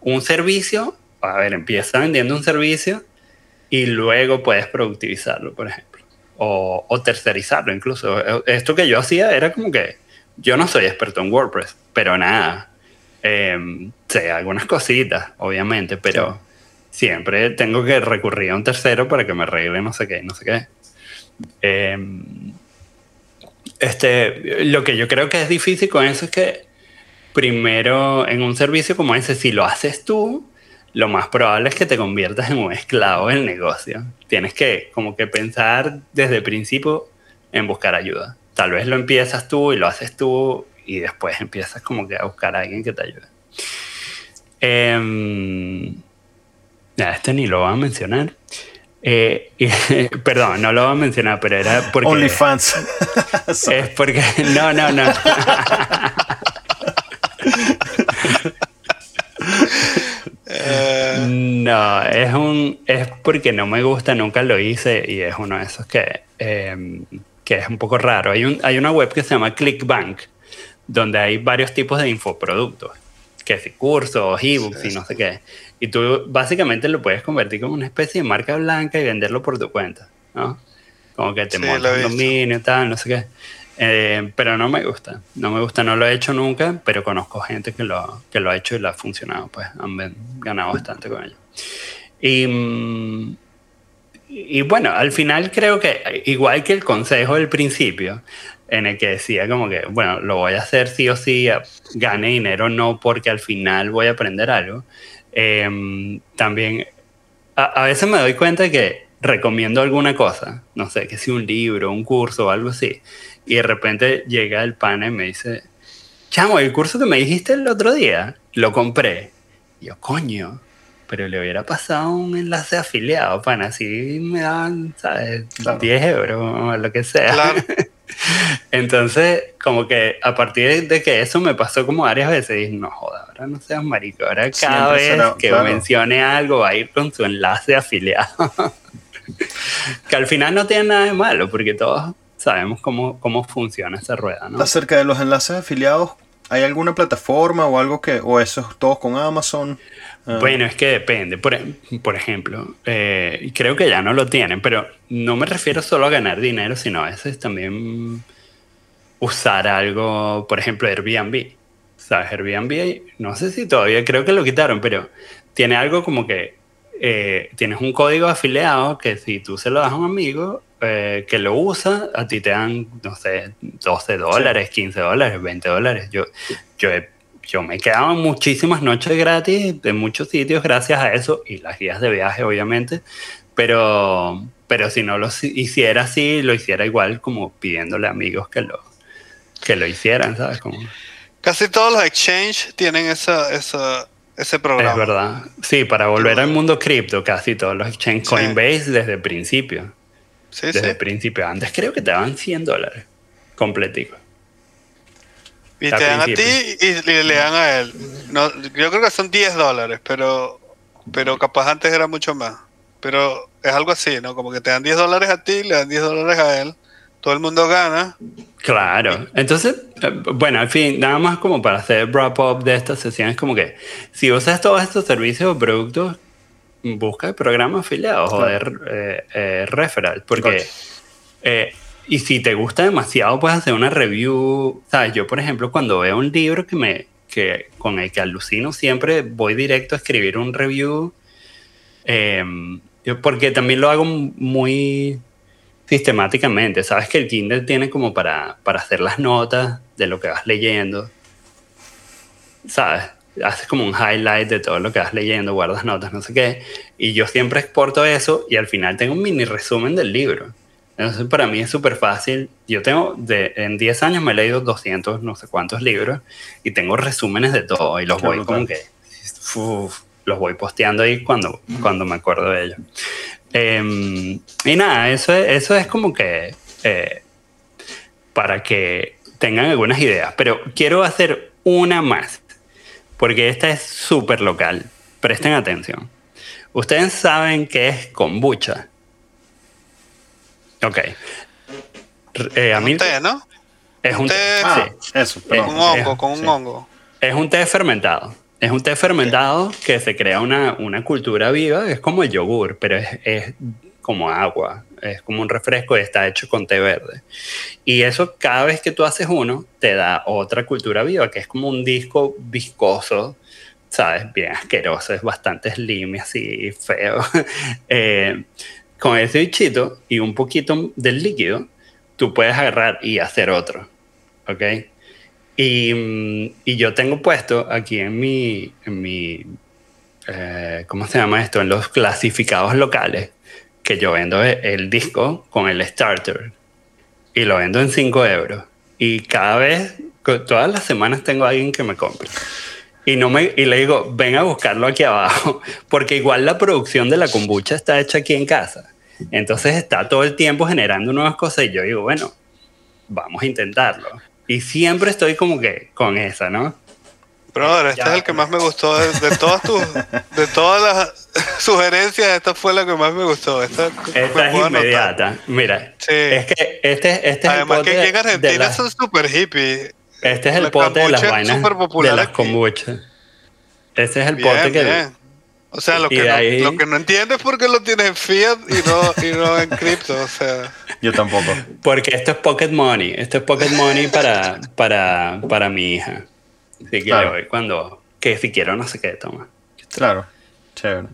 un servicio, a ver, empieza vendiendo un servicio y luego puedes productivizarlo, por ejemplo, o, tercerizarlo incluso. Esto que yo hacía era como que yo no soy experto en WordPress, pero nada. Eh, sé algunas cositas, obviamente, pero siempre tengo que recurrir a un tercero para que me arregle no sé qué, no sé qué. Em, este, lo que yo creo que es difícil con eso es que primero en un servicio como ese, si lo haces tú, lo más probable es que te conviertas en un esclavo del negocio. Tienes que como que pensar desde el principio en buscar ayuda. Tal vez lo empiezas tú y lo haces tú y después empiezas como que a buscar a alguien que te ayude. Eh, este ni lo voy a mencionar. Eh, [LAUGHS] perdón, no lo voy a mencionar, pero era porque... OnlyFans. es porque... No, no, no. no, es un es porque no me gusta, nunca lo hice y es uno de esos que, em, que es un poco raro. Hay, un, hay una web que se llama ClickBank, donde hay varios tipos de infoproductos, que si cursos, ebooks y no sé qué. Y tú básicamente lo puedes convertir como una especie de marca blanca y venderlo por tu cuenta, ¿no? Como que te sí, montas un dominio y tal, no sé qué. Eh, pero no me gusta, no me gusta, no lo he hecho nunca, pero conozco gente que lo, que lo ha hecho y lo ha funcionado, pues han ganado bastante con ello. Y, mm, y bueno, al final creo que igual que el consejo del principio, en el que decía como que, bueno, lo voy a hacer sí o sí, gane dinero no porque al final voy a aprender algo. Em, también a, veces me doy cuenta de que recomiendo alguna cosa, no sé, que sea un libro, un curso o algo así, y de repente llega el pana y me dice, chamo, el curso que me dijiste el otro día, lo compré. Y yo, coño, pero le hubiera pasado un enlace afiliado, pana, así me dan, ¿sabes? 10 euros o lo que sea. Claro. [LAUGHS] Entonces, como que a partir de que eso me pasó como varias veces, dije, no joda, ahora no seas marico, ahora cada vez que mencione algo va a ir con su enlace afiliado. [LAUGHS] que al final no tiene nada de malo, porque todos sabemos cómo, cómo funciona esa rueda, ¿no? Acerca de los enlaces afiliados, ¿hay alguna plataforma o algo que, o eso es todos con Amazon? Ah. Bueno, es que depende. Por, por ejemplo, eh, creo que ya no lo tienen, pero no me refiero solo a ganar dinero, sino a veces también usar algo, por ejemplo, Airbnb. ¿Sabes? Airbnb, no sé si todavía creo que lo quitaron, pero tiene algo como que eh, tienes un código afiliado que si tú se lo das a un amigo eh, que lo usa, a ti te dan, no sé, 12 dólares, 15 dólares, 20 dólares. Yo, yo he yo me quedaba muchísimas noches gratis en muchos sitios gracias a eso y las guías de viaje, obviamente. Pero, pero si no lo hiciera así, lo hiciera igual como pidiéndole a amigos que lo, que lo hicieran, ¿sabes? Como... Casi todos los exchanges tienen esa, esa, ese programa. Es verdad. Sí, para volver al mundo cripto, casi todos los exchanges. Coinbase desde el principio. Sí, desde el principio. Antes creo que te daban 100 dólares completico. Y te dan a ti y le, dan a él. No, yo creo que son 10 dólares, pero, pero capaz antes era mucho más. Pero es algo así, ¿no? Como que te dan 10 dólares a ti, le dan 10 dólares a él. Todo el mundo gana. Claro. Entonces, eh, bueno, al fin, nada más como para hacer el wrap-up de esta sesión, es como que si usas todos estos servicios o productos, busca el programa afiliado o de eh, eh, referral. Porque y si te gusta demasiado, puedes hacer una review. ¿Sabes? Yo, por ejemplo, cuando veo un libro que me, que, con el que alucino, siempre voy directo a escribir un review. Em, porque también lo hago muy sistemáticamente. Sabes que el Kindle tiene como para, para hacer las notas de lo que vas leyendo. ¿Sabes? Haces como un highlight de todo lo que vas leyendo, guardas notas, no sé qué, y yo siempre exporto eso y al final tengo un mini resumen del libro. Entonces para mí es súper fácil. Yo tengo, de, en 10 años me he leído 200 no sé cuántos libros y tengo resúmenes de todo y los voy como que, los voy posteando ahí cuando, cuando me acuerdo de ellos. Em, y nada, eso es, eso es como que eh, para que tengan algunas ideas. Pero quiero hacer una más, porque esta es súper local. Presten atención. Ustedes saben qué es kombucha. Ok. Eh, a mí, un té, ¿no? Es un, té. Ah, eso, con un hongo, con un hongo. Es un té fermentado. Es un té fermentado que se crea una, una, cultura viva. Es como el yogur, pero es, es como agua. Es como un refresco y está hecho con té verde. Y eso cada vez que tú haces uno, te da otra cultura viva, que es como un disco viscoso, ¿sabes? Bien asqueroso, es bastante slim y así feo. [LAUGHS] eh, con ese bichito y un poquito del líquido, tú puedes agarrar y hacer otro. ¿Ok? Y, mm, y yo tengo puesto aquí en mi, en mi eh, ¿cómo se llama esto? En los clasificados locales, que yo vendo el disco con el starter y lo vendo en 5 euros. Y cada vez, todas las semanas tengo a alguien que me compre. Y, no me, y le digo, ven a buscarlo aquí abajo, [LAUGHS] porque igual la producción de la kombucha está hecha aquí en casa. Entonces está todo el tiempo generando nuevas cosas y yo digo, bueno, vamos a intentarlo. Y siempre estoy como que con esa, ¿no? Brother, este es el que más me gustó de, todas tus, de todas las [LAUGHS] sugerencias, esta fue la que más me gustó. Esta, esta es inmediata. Mira, es que este, este es Además el pote que aquí en Argentina son súper hippie. Este es el pote de las vainas de las kombucha. Este es el pote que... O sea, lo que, no, lo que no entiendo es por qué lo tienes en fiat y no, y no en cripto. O sea. Yo tampoco. Porque esto es pocket money. Esto es pocket money para, para, para mi hija. Así que le voy cuando, que si quiero no sé qué toma. Claro, chévere.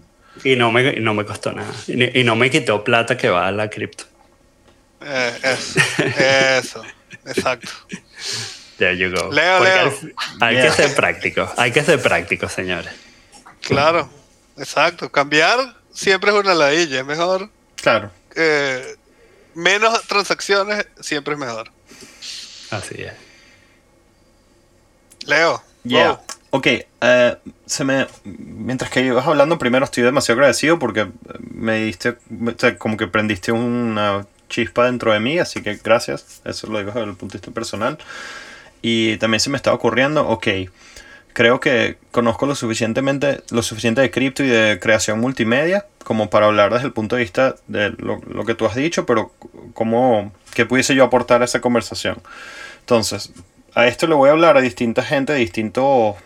Y no me, no me costó nada. Y, no me quitó plata que va a la cripto. Eh, eso, [LAUGHS] eso, exacto. There you go. Leo, Leo. Hay, hay que ser prácticos, hay que ser prácticos, señores. Claro, exacto. Cambiar siempre es una ladilla, es mejor. Claro. Eh, menos transacciones siempre es mejor. Así es. Leo. Yeah. Ok, uh, se me, mientras que ibas hablando, primero estoy demasiado agradecido porque me diste, como que prendiste una chispa dentro de mí, así que gracias, eso lo digo desde el punto de vista personal. Y también se me estaba ocurriendo, ok, creo que conozco lo suficientemente, lo suficiente de cripto y de creación multimedia como para hablar desde el punto de vista de lo, lo que tú has dicho, pero cómo, qué pudiese yo aportar a esa conversación. Entonces, a esto le voy a hablar a distinta gente, distintos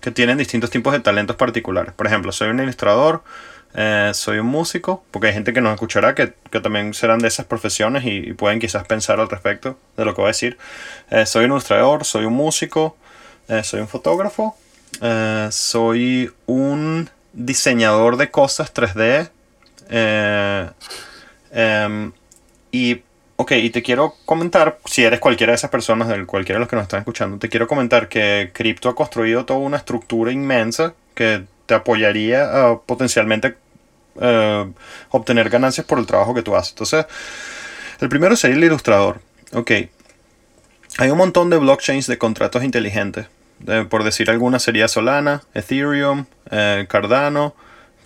que tienen distintos tipos de talentos particulares. Por ejemplo, soy un ilustrador, eh, soy un músico, porque hay gente que nos escuchará que, también serán de esas profesiones y, pueden quizás pensar al respecto de lo que voy a decir. Eh, soy un ilustrador, soy un músico, eh, soy un fotógrafo, soy un diseñador de cosas 3D. Em, y Ok, y te quiero comentar, si eres cualquiera de esas personas, de cualquiera de los que nos están escuchando, te quiero comentar que Crypto ha construido toda una estructura inmensa que te apoyaría a potencialmente eh, obtener ganancias por el trabajo que tú haces. Entonces, el primero sería el ilustrador. Ok, hay un montón de blockchains de contratos inteligentes. por decir alguna sería Solana, Ethereum, eh, Cardano,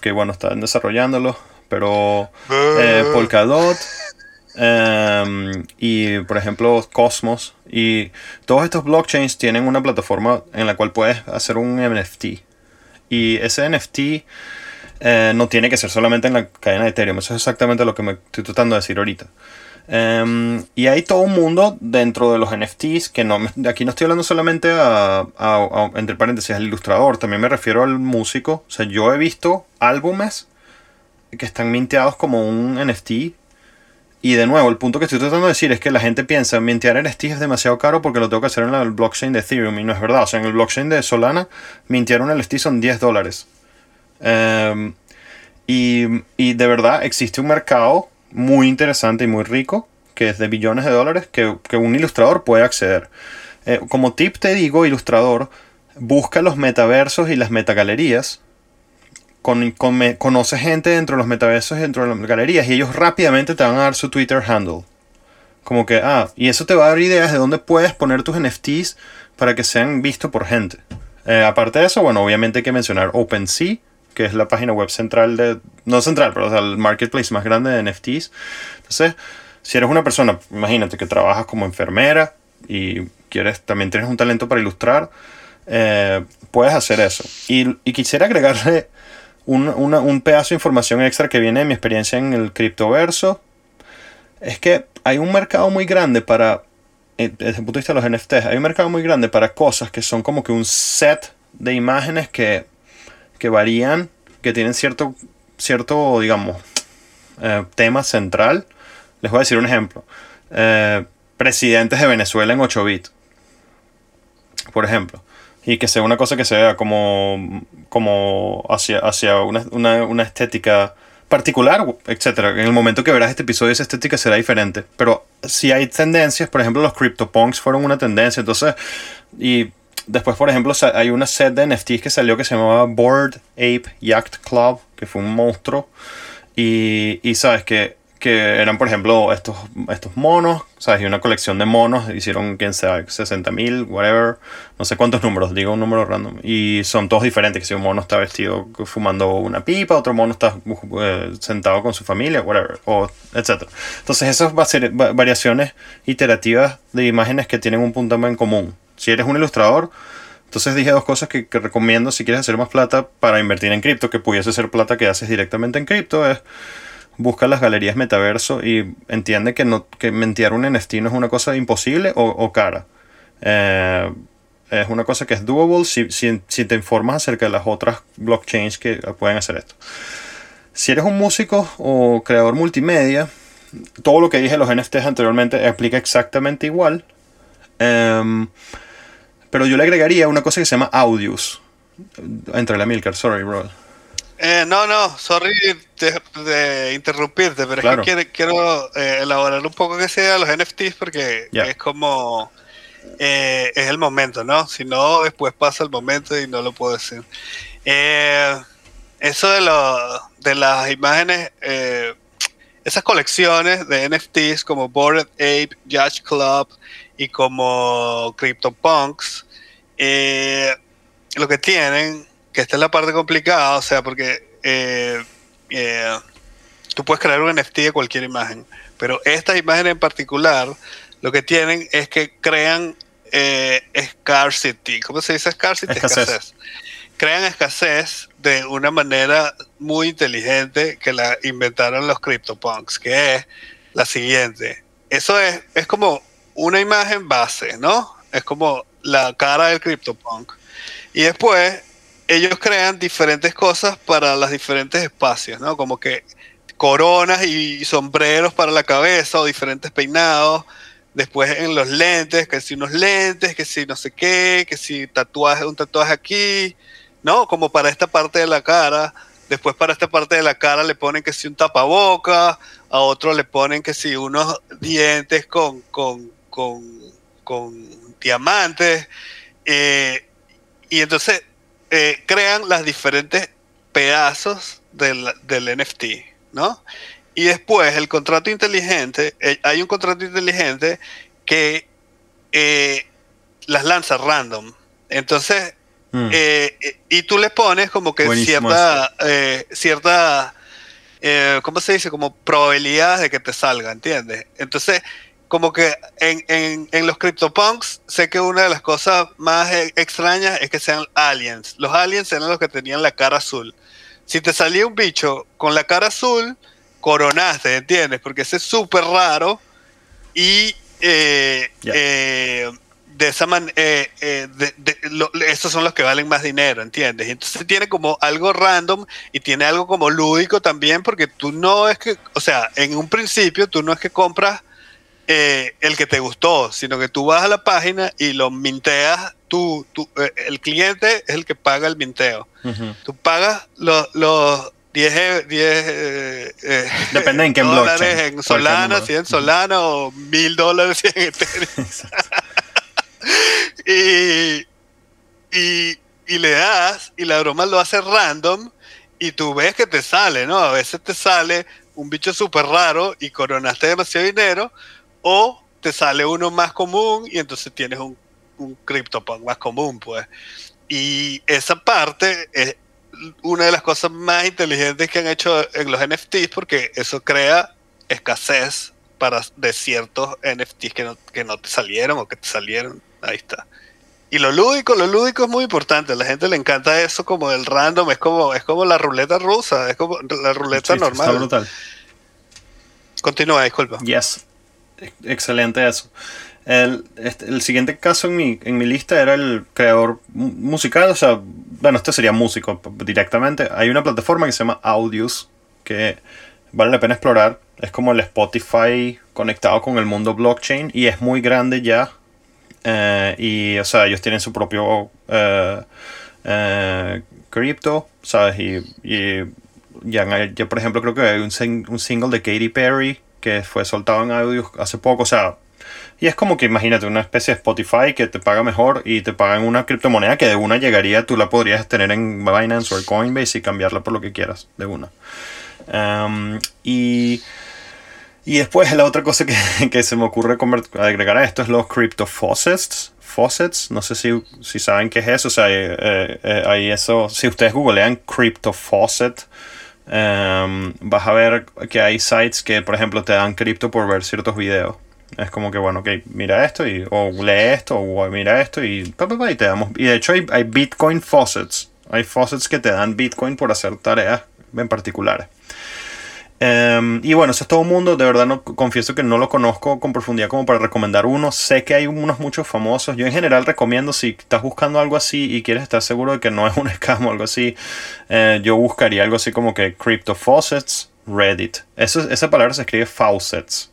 que bueno, están desarrollándolo, pero eh, Polkadot. Em, y por ejemplo Cosmos. Y todos estos blockchains tienen una plataforma en la cual puedes hacer un NFT. Y ese NFT eh, no tiene que ser solamente en la cadena de Ethereum. Eso es exactamente lo que me estoy tratando de decir ahorita. Em, y hay todo un mundo dentro de los NFTs que no, aquí no estoy hablando solamente a, entre paréntesis, al ilustrador, también me refiero al músico. O sea, yo he visto álbumes que están minteados como un NFT y de nuevo, el punto que estoy tratando de decir es que la gente piensa, mintear NFT es demasiado caro porque lo tengo que hacer en el blockchain de Ethereum y no es verdad. O sea, en el blockchain de Solana, mintear un NFT son 10 dólares. Em, y, y, de verdad existe un mercado muy interesante y muy rico, que es de billones de dólares, que, que un ilustrador puede acceder. Eh, como tip te digo, ilustrador, busca los metaversos y las metagalerías. Con, conoce gente dentro de los metaversos dentro de las galerías y ellos rápidamente te van a dar su Twitter handle. Como que, ah, y eso te va a dar ideas de dónde puedes poner tus NFTs para que sean vistos por gente. Eh, aparte de eso, bueno, obviamente hay que mencionar OpenSea, que es la página web central de, no central, pero el marketplace más grande de NFTs. Entonces, si eres una persona, imagínate que trabajas como enfermera y quieres, también tienes un talento para ilustrar, eh, puedes hacer eso. Y, quisiera agregarle un, un, pedazo de información extra que viene de mi experiencia en el criptoverso. Es que hay un mercado muy grande para, eh, desde el punto de vista de los NFTs, hay un mercado muy grande para cosas que son como que un set de imágenes que, que varían, que tienen cierto, cierto digamos, eh, tema central. Les voy a decir un ejemplo. presidentes de Venezuela en 8 bits. Por ejemplo y que sea una cosa que se vea como, como hacia, hacia una, una, una estética particular, etcétera. En el momento que verás este episodio, esa estética será diferente. Pero si hay tendencias, por ejemplo, los CryptoPunks fueron una tendencia. Entonces, y después, por ejemplo, hay una set de NFTs que salió que se llamaba Board Ape Yacht Club, que fue un monstruo. Y, y sabes que que eran, por ejemplo, estos, estos monos, ¿sabes? Y una colección de monos, hicieron, quién sabe, 60 mil, whatever, no sé cuántos números, digo un número random. Y son todos diferentes, que si un mono está vestido fumando una pipa, otro mono está eh, sentado con su familia, whatever, o etc. Entonces esas variaciones iterativas de imágenes que tienen un punto en común. Si eres un ilustrador, entonces dije dos cosas que, que recomiendo si quieres hacer más plata para invertir en cripto, que pudiese ser plata que haces directamente en cripto, es busca las galerías metaverso y entiende que, no, que mentir un NFT es una cosa imposible o, cara. Eh, es una cosa que es doable si, si, te informas acerca de las otras blockchains que pueden hacer esto. Si eres un músico o creador multimedia, todo lo que dije los NFTs anteriormente aplica exactamente igual. Em, pero yo le agregaría una cosa que se llama Audios. Entre la Milker, sorry, bro. Eh, no, no, sorry de, interrumpirte, pero es que quiero, eh, elaborar un poco que sea los NFTs porque es como eh, es el momento, ¿no? Si no, después pasa el momento y no lo puedo decir. eso de, lo, de las imágenes, esas colecciones de NFTs como Bored Ape, Judge Club y como CryptoPunks, lo que tienen que esta es la parte complicada, o sea, porque eh, eh, tú puedes crear un NFT de cualquier imagen, pero estas imágenes en particular lo que tienen es que crean eh, scarcity. ¿Cómo se dice scarcity? Escasez. Crean escasez de una manera muy inteligente que la inventaron los CryptoPunks, que es la siguiente. Eso es, es como una imagen base, ¿no? Es como la cara del CryptoPunk. Y después ellos crean diferentes cosas para los diferentes espacios, ¿no? Como que coronas y sombreros para la cabeza o diferentes peinados. Después en los lentes, que si unos lentes, que si no sé qué, que si tatuaje, un tatuaje aquí, ¿no? Como para esta parte de la cara. Después para esta parte de la cara le ponen que si un tapaboca, a otro le ponen que si unos dientes con, con, con, con diamantes. Eh, y entonces eh, crean las diferentes pedazos del, NFT, ¿no? Y después el contrato inteligente, eh, hay un contrato inteligente que eh, las lanza random. Entonces, mm. y tú le pones como que cierta, cierta ¿cómo se dice? Como probabilidades de que te salga, ¿entiendes? Entonces, como que en, en, en, los CryptoPunks sé que una de las cosas más e, extrañas es que sean aliens. Los aliens eran los que tenían la cara azul. Si te salía un bicho con la cara azul, coronaste, ¿entiendes? Porque ese es súper raro y eh, eh, de esa manera, eh, estos son los que valen más dinero, ¿entiendes? entonces tiene como algo random y tiene algo como lúdico también porque tú no es que, o sea, en un principio tú no es que compras eh, el que te gustó, sino que tú vas a la página y lo minteas, tú, eh, el cliente es el que paga el minteo. Tú pagas los, los 10, 10 eh, Depende en qué dólares en Solana, si en Solana o mil dólares [LAUGHS] en Ethereum. y, y, y le das y la broma lo hace random y tú ves que te sale, ¿no? A veces te sale un bicho súper raro y coronaste demasiado dinero o te sale uno más común y entonces tienes un, un CryptoPunk más común, pues. Y esa parte es una de las cosas más inteligentes que han hecho en los NFTs porque eso crea escasez para de ciertos NFTs que no, que no te salieron o que te salieron. Ahí está. Y lo lúdico, lo lúdico es muy importante. A la gente le encanta eso como el random, es como, es como la ruleta rusa, es como la ruleta Sí, normal. Está brutal. Continúa, disculpa. Yes. Ex- Excelente eso. El, este, el siguiente caso en mi, en mi lista era el creador mu- musical, o sea, bueno, este sería músico directamente. Hay una plataforma que se llama Audius, que vale la pena explorar. Es como el Spotify conectado con el mundo blockchain y es muy grande ya. Eh, y, o sea, ellos tienen su propio eh, eh, cripto, ¿sabes? Y, y ya, ya, por ejemplo, creo que hay un, un single de Katy Perry que fue soltado en audio hace poco, o sea, y es como que imagínate una especie de Spotify que te paga mejor y te pagan una criptomoneda que de una llegaría, tú la podrías tener en Binance o en Coinbase y cambiarla por lo que quieras, de una. Um, y, y después la otra cosa que, [LAUGHS] que se me ocurre agregar a esto es los crypto faucets. Faucets, no sé si, si saben qué es eso, o sea, eh, eh, eh, ahí eso, si ustedes googlean crypto faucet, em, vas a ver que hay sites que, por ejemplo, te dan cripto por ver ciertos videos. Es como que, bueno, ok, mira esto, y, o lee esto, o mira esto, y, pa, pa, pa, y te damos. Y de hecho, hay, hay Bitcoin faucets. Hay faucets que te dan Bitcoin por hacer tareas en particulares. Em, y bueno, eso es todo el mundo. De verdad, no, confieso que no lo conozco con profundidad como para recomendar uno. Sé que hay unos muchos famosos. Yo en general recomiendo si estás buscando algo así y quieres estar seguro de que no [LAUGHS] es un scam o algo así, eh, yo buscaría algo así como que Crypto Faucets, Reddit. Eso, esa palabra se escribe faucets.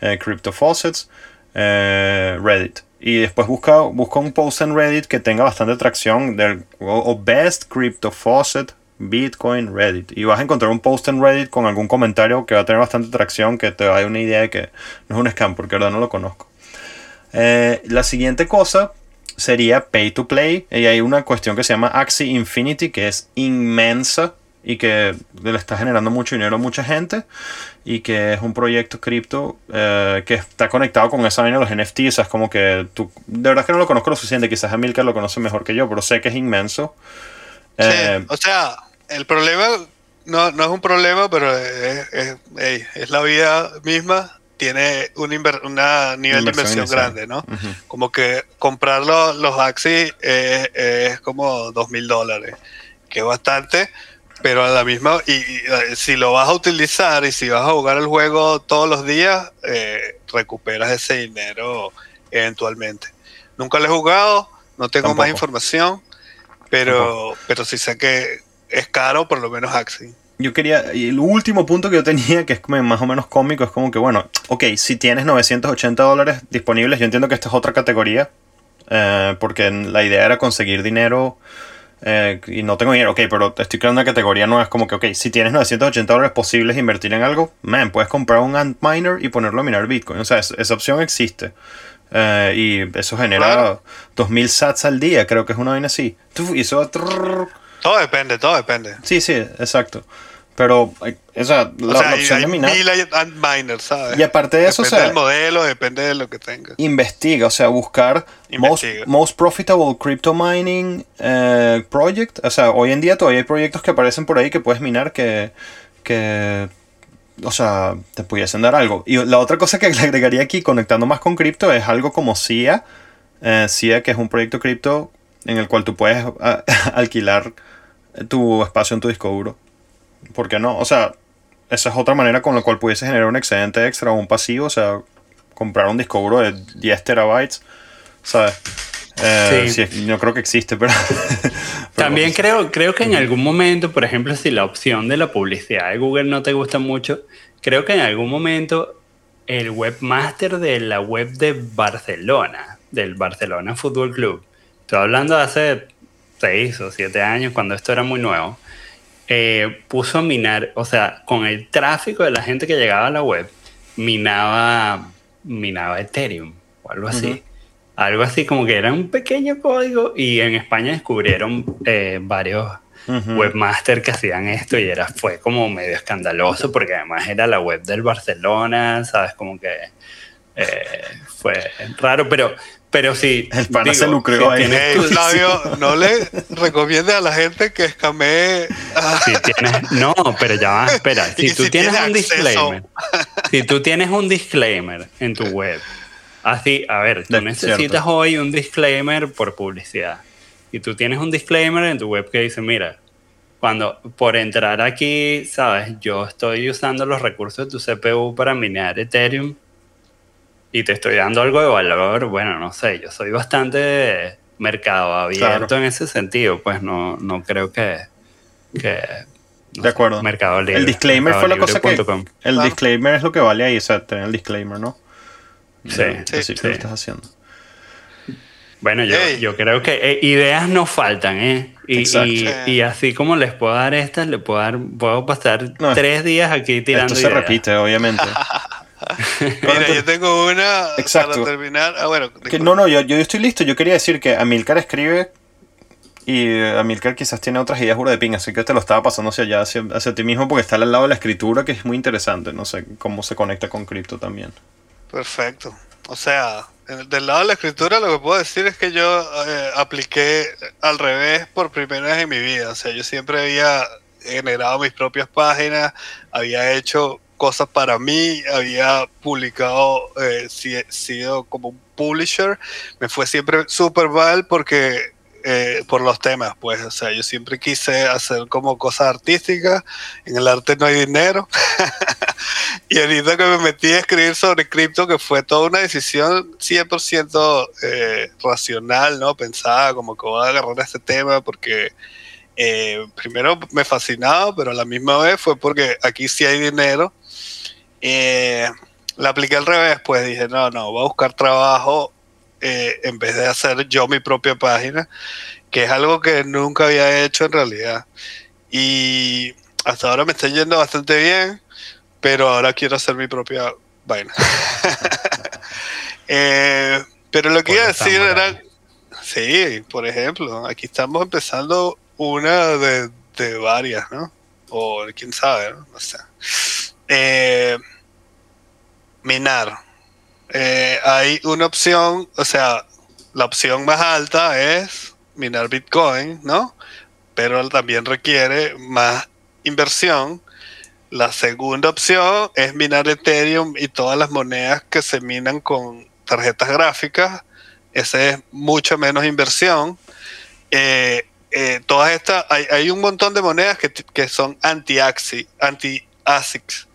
Eh, Crypto Faucets, eh, Reddit. Y después busca, busca un post en Reddit que tenga bastante tracción del o, o Best Crypto Faucet Bitcoin Reddit. Y vas a encontrar un post en Reddit con algún comentario que va a tener bastante tracción, que te va a dar una idea de que no es un scam, porque de verdad no lo conozco. Eh, la siguiente cosa sería Pay to Play. Y hay una cuestión que se llama Axie Infinity, que es inmensa y que le está generando mucho dinero a mucha gente. Y que es un proyecto cripto eh, que está conectado con esa vaina de los NFTs. O sea, es como que tú. De verdad que no lo conozco lo suficiente. Quizás Amilcar lo conoce mejor que yo, pero sé que es inmenso. Sí, Eh, o sea, el problema no, no es un problema, pero es, es- la vida misma. Tiene un una nivel de Inversión grande, ¿no? Como que comprar los, los Axie es, es como dos mil dólares, que es bastante, pero a la misma, y, y, eh, si lo vas a utilizar y si vas a jugar el juego todos los días, eh, recuperas ese dinero eventualmente. Nunca lo he jugado, no tengo Tampoco. más información, pero, pero sí sé que es caro, por lo menos Axie. Yo quería, y el último punto que yo tenía, que es más o menos cómico, es como que, bueno, ok, si tienes 980 dólares disponibles, yo entiendo que esta es otra categoría, eh, porque la idea era conseguir dinero eh, y no tengo dinero, ok, pero estoy creando una categoría nueva, es como que, ok, si tienes 980 dólares posibles invertir en algo, man, puedes comprar un ant miner y ponerlo a minar Bitcoin, o sea, es- esa opción existe. Eh, y eso genera Claro. 2000 sats al día, creo que es una vaina así. Y eso trrr, Todo depende, todo depende. Sí, sí, exacto. Pero, eh, o sea, la, O sea, opción hay de minar. Y aparte de eso, o depende sea, del modelo, depende de lo que tengas. investiga, o sea, buscar most, most profitable crypto mining eh, project. O sea, hoy en día todavía hay proyectos que aparecen por ahí que puedes minar que, que o sea, te pudiesen dar algo. Y la otra cosa que [LAUGHS] le agregaría aquí, conectando más con cripto, es algo como CIA. Eh, CIA, que es un proyecto cripto en el cual tú puedes ah, [LAUGHS] alquilar tu espacio en tu disco duro. ¿Por qué no? O sea, esa es otra manera con la cual pudiese generar un excedente extra o un pasivo. O sea, comprar un disco duro de 10 terabytes. ¿Sabes? Eh, Sí. sí, no creo que existe, pero. [LAUGHS] pero También pues, creo, creo que en algún momento, por ejemplo, si la opción de la publicidad de Google no te gusta mucho, creo que en algún momento el webmaster de la web de Barcelona, del Barcelona Fútbol Club, estoy hablando de hace seis o siete años, cuando esto era muy nuevo, eh, puso a minar, o sea, con el tráfico de la gente que llegaba a la web, minaba, minaba Ethereum o algo así. Algo así como que era un pequeño código y en España descubrieron eh, varios Ujú. webmasters que hacían esto y era, fue como medio escandaloso porque además era la web del Barcelona, ¿sabes? Como que eh, fue raro, pero, pero sí. El pana digo, se lucró si ahí. tienes [LAUGHS] no le recomiende a la gente que escamee. si tienes- no, pero ya va, espera. [LAUGHS] Si tú si tienes tiene un acceso. disclaimer, si tú tienes un disclaimer en tu web, así, a ver, tú De- necesitas cierto. hoy un disclaimer por publicidad. Y tú tienes un disclaimer en tu web que dice, mira, cuando por entrar aquí, sabes, yo estoy usando los recursos de tu CPU para minar Ethereum y te estoy dando algo de valor, bueno, no sé, yo soy bastante mercado abierto Claro. en ese sentido, pues no, no creo que... que no De sé, acuerdo. Mercado Libre. El disclaimer fue la cosa que. El Claro. disclaimer es lo que vale ahí, o sea, tener el disclaimer, ¿no? Sí, sí, que sí. lo estás haciendo. Bueno, yo, yo creo que eh, ideas no faltan, ¿eh? Y, y, y así como les puedo dar estas, les puedo dar, puedo pasar No, tres días aquí tirando Esto se ideas. repite, obviamente. [LAUGHS] [LAUGHS] Mira, yo tengo una Exacto. para terminar. Ah, bueno, Que no, no, yo, yo estoy listo. Yo quería decir que Amilcar escribe y eh, Amilcar quizás tiene otras ideas juro de ping, así que te lo estaba pasando hacia allá, hacia, hacia ti mismo, porque está al lado de la escritura, que es muy interesante. No sé cómo se conecta con cripto también. Perfecto. O sea, del lado de la escritura lo que puedo decir es que yo eh, apliqué al revés por primera vez en mi vida. O sea, yo siempre había generado mis propias páginas, había hecho cosas para mí, había publicado, eh, si- sido como un publisher. Me fue siempre súper mal porque... eh, por los temas, pues, o sea, yo siempre quise hacer como cosas artísticas, en el arte no hay dinero, [LAUGHS] y ahorita que me metí a escribir sobre cripto, que fue toda una decisión 100% eh, racional, ¿no? Pensaba como que voy a agarrar este tema porque eh, primero me fascinaba, pero a la misma vez fue porque aquí sí hay dinero. Eh, la apliqué al revés, pues dije, no, no, voy a buscar trabajo eh, en vez de hacer yo mi propia página, que es algo que nunca había hecho en realidad. Y hasta ahora me está yendo bastante bien pero ahora quiero hacer mi propia vaina. [LAUGHS] Eh, pero lo que iba a decir era, sí, por ejemplo, aquí estamos empezando una de, de varias, ¿no? O quién sabe, ¿no? No sé. Eh, minar. Eh, hay una opción, o sea, la opción más alta es minar Bitcoin, ¿no? Pero también requiere más inversión. La segunda opción es minar Ethereum y todas las monedas que se minan con tarjetas gráficas. Esa es mucha menos inversión. Eh, eh, todas estas, hay, hay un montón de monedas que, que son anti-ASICs, anti-ASICs.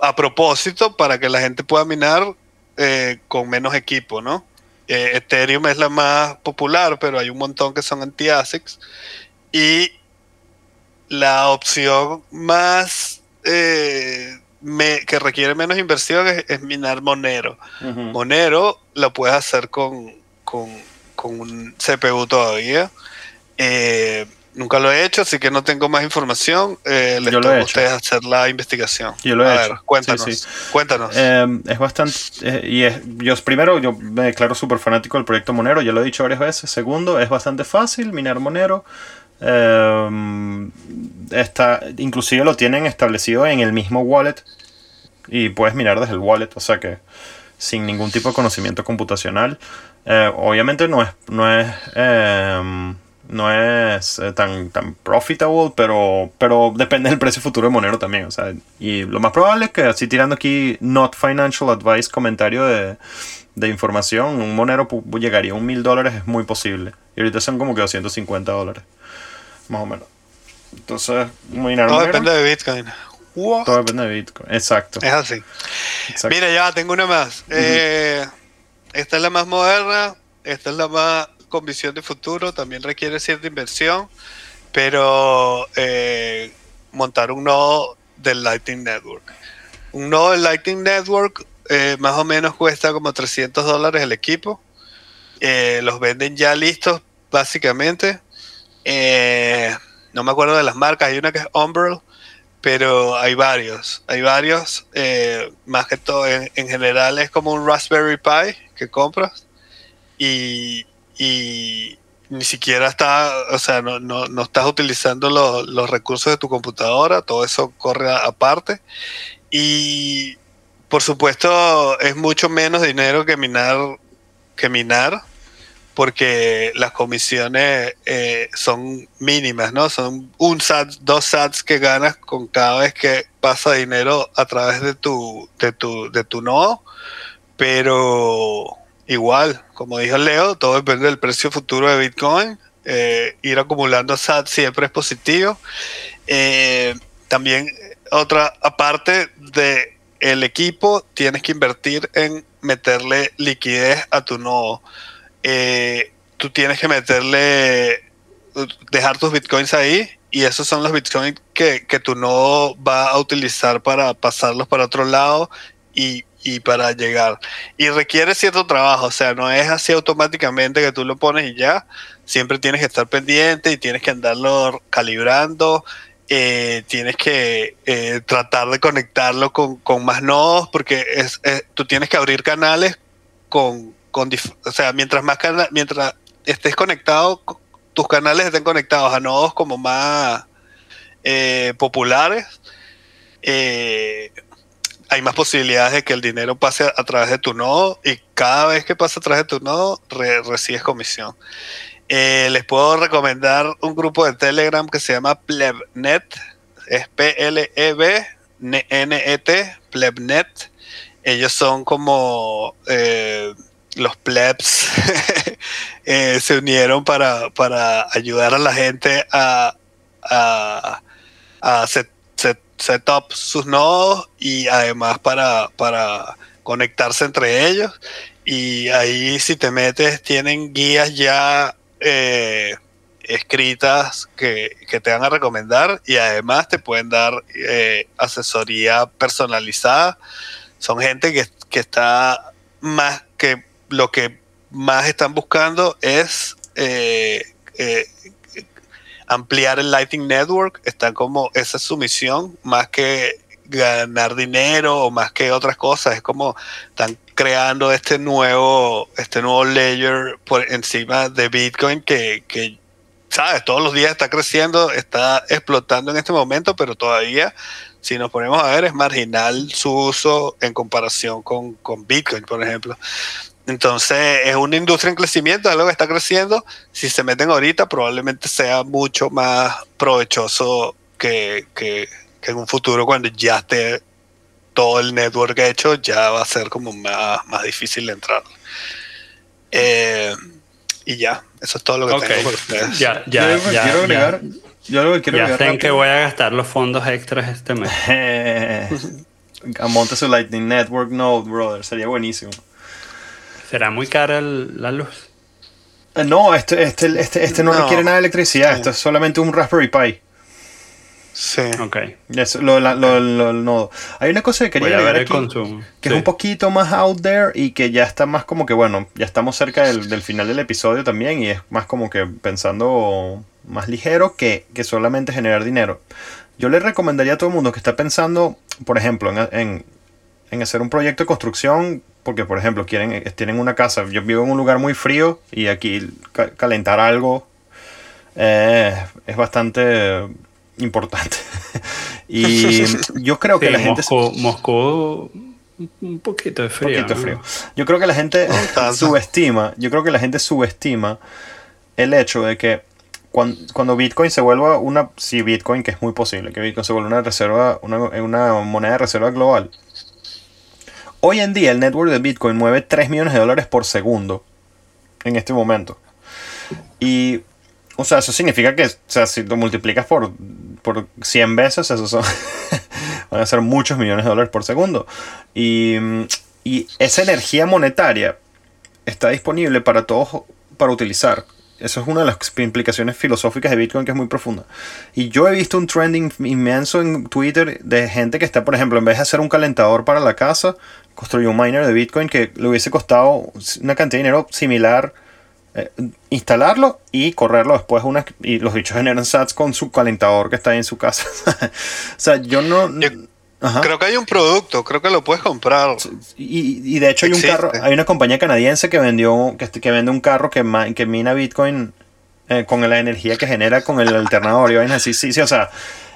A propósito, para que la gente pueda minar eh, con menos equipo, ¿no? Eh, Ethereum es la más popular, pero hay un montón que son anti-ASICs. Y la opción más eh, me- que requiere menos inversión es, es minar Monero. Monero lo puedes hacer con, con, con un CPU todavía. Eh, nunca lo he hecho, así que no tengo más información. Eh, les Yo lo he a ustedes hacer la investigación. Yo lo he a hecho. ver, cuéntanos. Sí, sí. Cuéntanos. Eh, es bastante. eh, y es, yo primero, yo me declaro súper fanático del proyecto Monero, ya lo he dicho varias veces. Segundo, es bastante fácil minar Monero. Está, inclusive lo tienen establecido en el mismo wallet y puedes minar desde el wallet, o sea que sin ningún tipo de conocimiento computacional. Obviamente no es, no es, no es eh, tan, tan profitable, pero, pero depende del precio futuro de Monero también. O sea, y lo más probable es que así tirando aquí not financial advice comentario de, de información, un Monero llegaría a un mil dólares, es muy posible. Y ahorita son como que 250 dólares, más o menos. Entonces, minar Todo Monero, depende de Bitcoin. What? todo depende de Bitcoin. Exacto. Es así. exacto. Mira, ya tengo una más. Eh, esta es la más moderna, esta es la más con visión de futuro, también requiere cierta inversión, pero eh, montar un nodo del Lightning Network. Un nodo del Lightning Network eh, más o menos cuesta como 300 dólares el equipo. Eh, los venden ya listos, básicamente. Eh, no me acuerdo de las marcas, hay una que es Umbrel, pero hay varios, hay varios, eh, más que todo en, en general es como un Raspberry Pi que compras y, y ni siquiera está, o sea, no, no, no estás utilizando los, los recursos de tu computadora, todo eso corre aparte. Y por supuesto es mucho menos dinero que minar, que minar porque las comisiones eh, son mínimas, ¿no? Son un SAT, dos SATs que ganas con cada vez que pasa dinero a través de tu, de tu, de tu nodo, pero igual, como dijo Leo, todo depende del precio futuro de Bitcoin. Eh, ir acumulando SAT siempre es positivo. Eh, también otra aparte de el equipo, tienes que invertir en meterle liquidez a tu nodo. Eh, tú tienes que meterle, dejar tus bitcoins ahí y esos son los bitcoins que, que tu nodo va a utilizar para pasarlos para otro lado y, y para llegar. Y requiere cierto trabajo, o sea, no es así automáticamente que tú lo pones y ya. Siempre tienes que estar pendiente y tienes que andarlo calibrando. eh, tienes que eh, tratar de conectarlo con, con más nodos porque es, es- tú tienes que abrir canales con, con o sea, mientras más cana- mientras estés conectado, co- tus canales estén conectados a nodos como más eh, populares, eh, hay más posibilidades de que el dinero pase a, través de tu nodo y cada vez que pasa a través de tu nodo re- recibes comisión. Eh, les puedo recomendar un grupo de Telegram que se llama Plebnet, es P-L-E-B-N-E-T, Plebnet. Ellos son como eh, los plebs [LAUGHS] eh, se unieron para, para ayudar a la gente a, a, a set, set, set up sus nodos y además para, para conectarse entre ellos. Y ahí si te metes tienen guías ya eh, escritas que, que te van a recomendar y además te pueden dar eh, asesoría personalizada. Son gente que, que está más que lo que más están buscando es eh, eh, ampliar el Lightning Network. Está como, esa es su misión, más que ganar dinero o más que otras cosas. Es como están creando este nuevo, este nuevo layer por encima de Bitcoin que, sabes, todos los días está creciendo, está explotando en este momento, pero todavía, si nos ponemos a ver, es marginal su uso en comparación con, con Bitcoin, por ejemplo. Entonces, es una industria en crecimiento, es algo que está creciendo. Si se meten ahorita, probablemente sea mucho más provechoso que, que, que en un futuro, cuando ya esté todo el network hecho, ya va a ser como más, más difícil de entrar. Eh, y ya, eso es todo lo que Ok. tengo para ustedes. Ya, yo ya, algo que ya. quiero ya. agregar, yo algo que quiero Ya agregar en que voy a gastar los fondos extras este mes. [LAUGHS] Monte su Lightning Network Node, brother. Sería buenísimo. ¿Será muy cara el- la luz? Eh, No, este, este, este, este no, No. requiere nada de electricidad. Sí. Esto es solamente un Raspberry Pi. Sí. Ok. Eso, lo, la- lo- lo- el nodo. Hay una cosa que Voy quería a ver agregar el aquí, consumo. que Sí. es un poquito más out there y que ya está más como que, bueno, ya estamos cerca del, del final del episodio también y es más como que pensando más ligero que, que solamente generar dinero. Yo le recomendaría a todo el mundo que está pensando, por ejemplo, en, en- en hacer un proyecto de construcción, porque por ejemplo quieren, eh, tienen una casa, yo vivo en un lugar muy frío y aquí ca- calentar algo eh, es bastante importante. [LAUGHS] y [LAUGHS] yo creo que Sí, la gente... Moscú, Moscú, un poquito de Un frío. poquito ¿no? frío. Yo creo que la gente subestima, yo creo que la gente subestima el hecho de que cuando, cuando Bitcoin se vuelva una, si Bitcoin, que es muy posible, que Bitcoin se vuelva una reserva, una, una moneda de reserva global. Hoy en día el network de Bitcoin mueve 3 millones de dólares por segundo en este momento. Y, o sea, eso significa que, o sea, si lo multiplicas por, por 100 veces, eso son, [LAUGHS] van a ser muchos millones de dólares por segundo. Y, y esa energía monetaria está disponible para todos para utilizar. Eso es una de las implicaciones filosóficas de Bitcoin que es muy profunda. Y yo he visto un trending inmenso en Twitter de gente que está, por ejemplo, en vez de hacer un calentador para la casa, construyó un miner de Bitcoin que le hubiese costado una cantidad de dinero similar eh, instalarlo y correrlo después una, y los bichos generan sats con su calentador que está ahí en su casa. [LAUGHS] o sea, yo no... Ajá. Creo que hay un producto, creo que lo puedes comprar. Y, y de hecho hay un carro, hay una compañía canadiense que vendió, que, que vende un carro que, ma- que mina Bitcoin eh, con la energía que genera con el alternador y vainas así, sí, sí, o sea,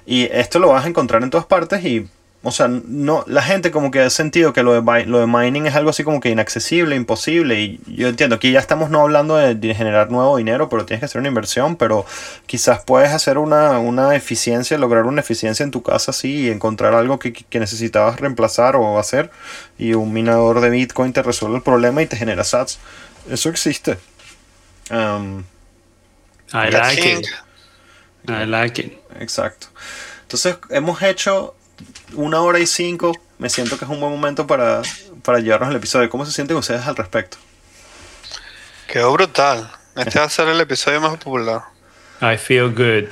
y esto lo vas a encontrar en todas partes y, o sea, no, la gente como que ha sentido que lo de, lo de mining es algo así como que inaccesible, imposible y yo entiendo que ya estamos no hablando de, de generar nuevo dinero, pero tienes que hacer una inversión, pero quizás puedes hacer una, una eficiencia, lograr una eficiencia en tu casa así y encontrar algo que, que necesitabas reemplazar o hacer y un minador de Bitcoin te resuelve el problema y te genera sats. Eso existe. Um, I like it. I like it. exacto. Entonces hemos hecho una hora y cinco. Me siento que es un buen momento para, para llevarnos el episodio. ¿Cómo se sienten ustedes al respecto? Quedó brutal. Este va a ser el episodio más popular. I feel good.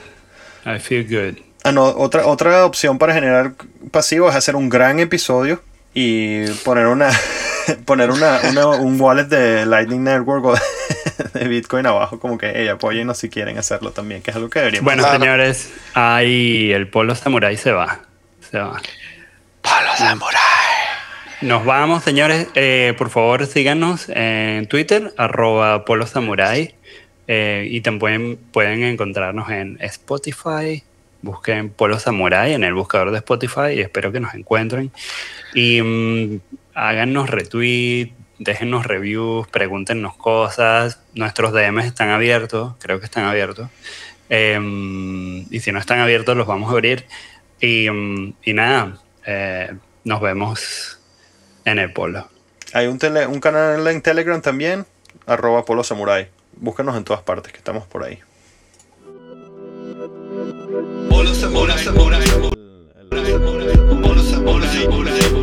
I feel good. Ah, no, otra, otra opción para generar pasivo es hacer un gran episodio y poner una [LAUGHS] poner una, una- un wallet de Lightning Network o de Bitcoin abajo, como que hey, apóyennos si quieren hacerlo también, que es algo que deberíamos Bueno, señores, ahí el polo samurai se va. Se va. Palo Samurai. Nos vamos, señores. Eh, por favor, síganos en Twitter, arroba Polo Samurai. Eh, y también pueden encontrarnos en Spotify. Busquen Polo Samurai en el buscador de Spotify y espero que nos encuentren. Y mm, háganos retweet, déjennos reviews, pregúntenos cosas. Nuestros DMs están abiertos, creo que están abiertos. Em, y si no están abiertos, los vamos a abrir. Y, mm, y nada, eh, nos vemos en el polo. Hay un, tele, un canal en Telegram también, arroba polo samurai. Búscanos en todas partes, que estamos por ahí. Polo samurai, samurai, samurai, samurai, samurai, samurai, samurai, samurai.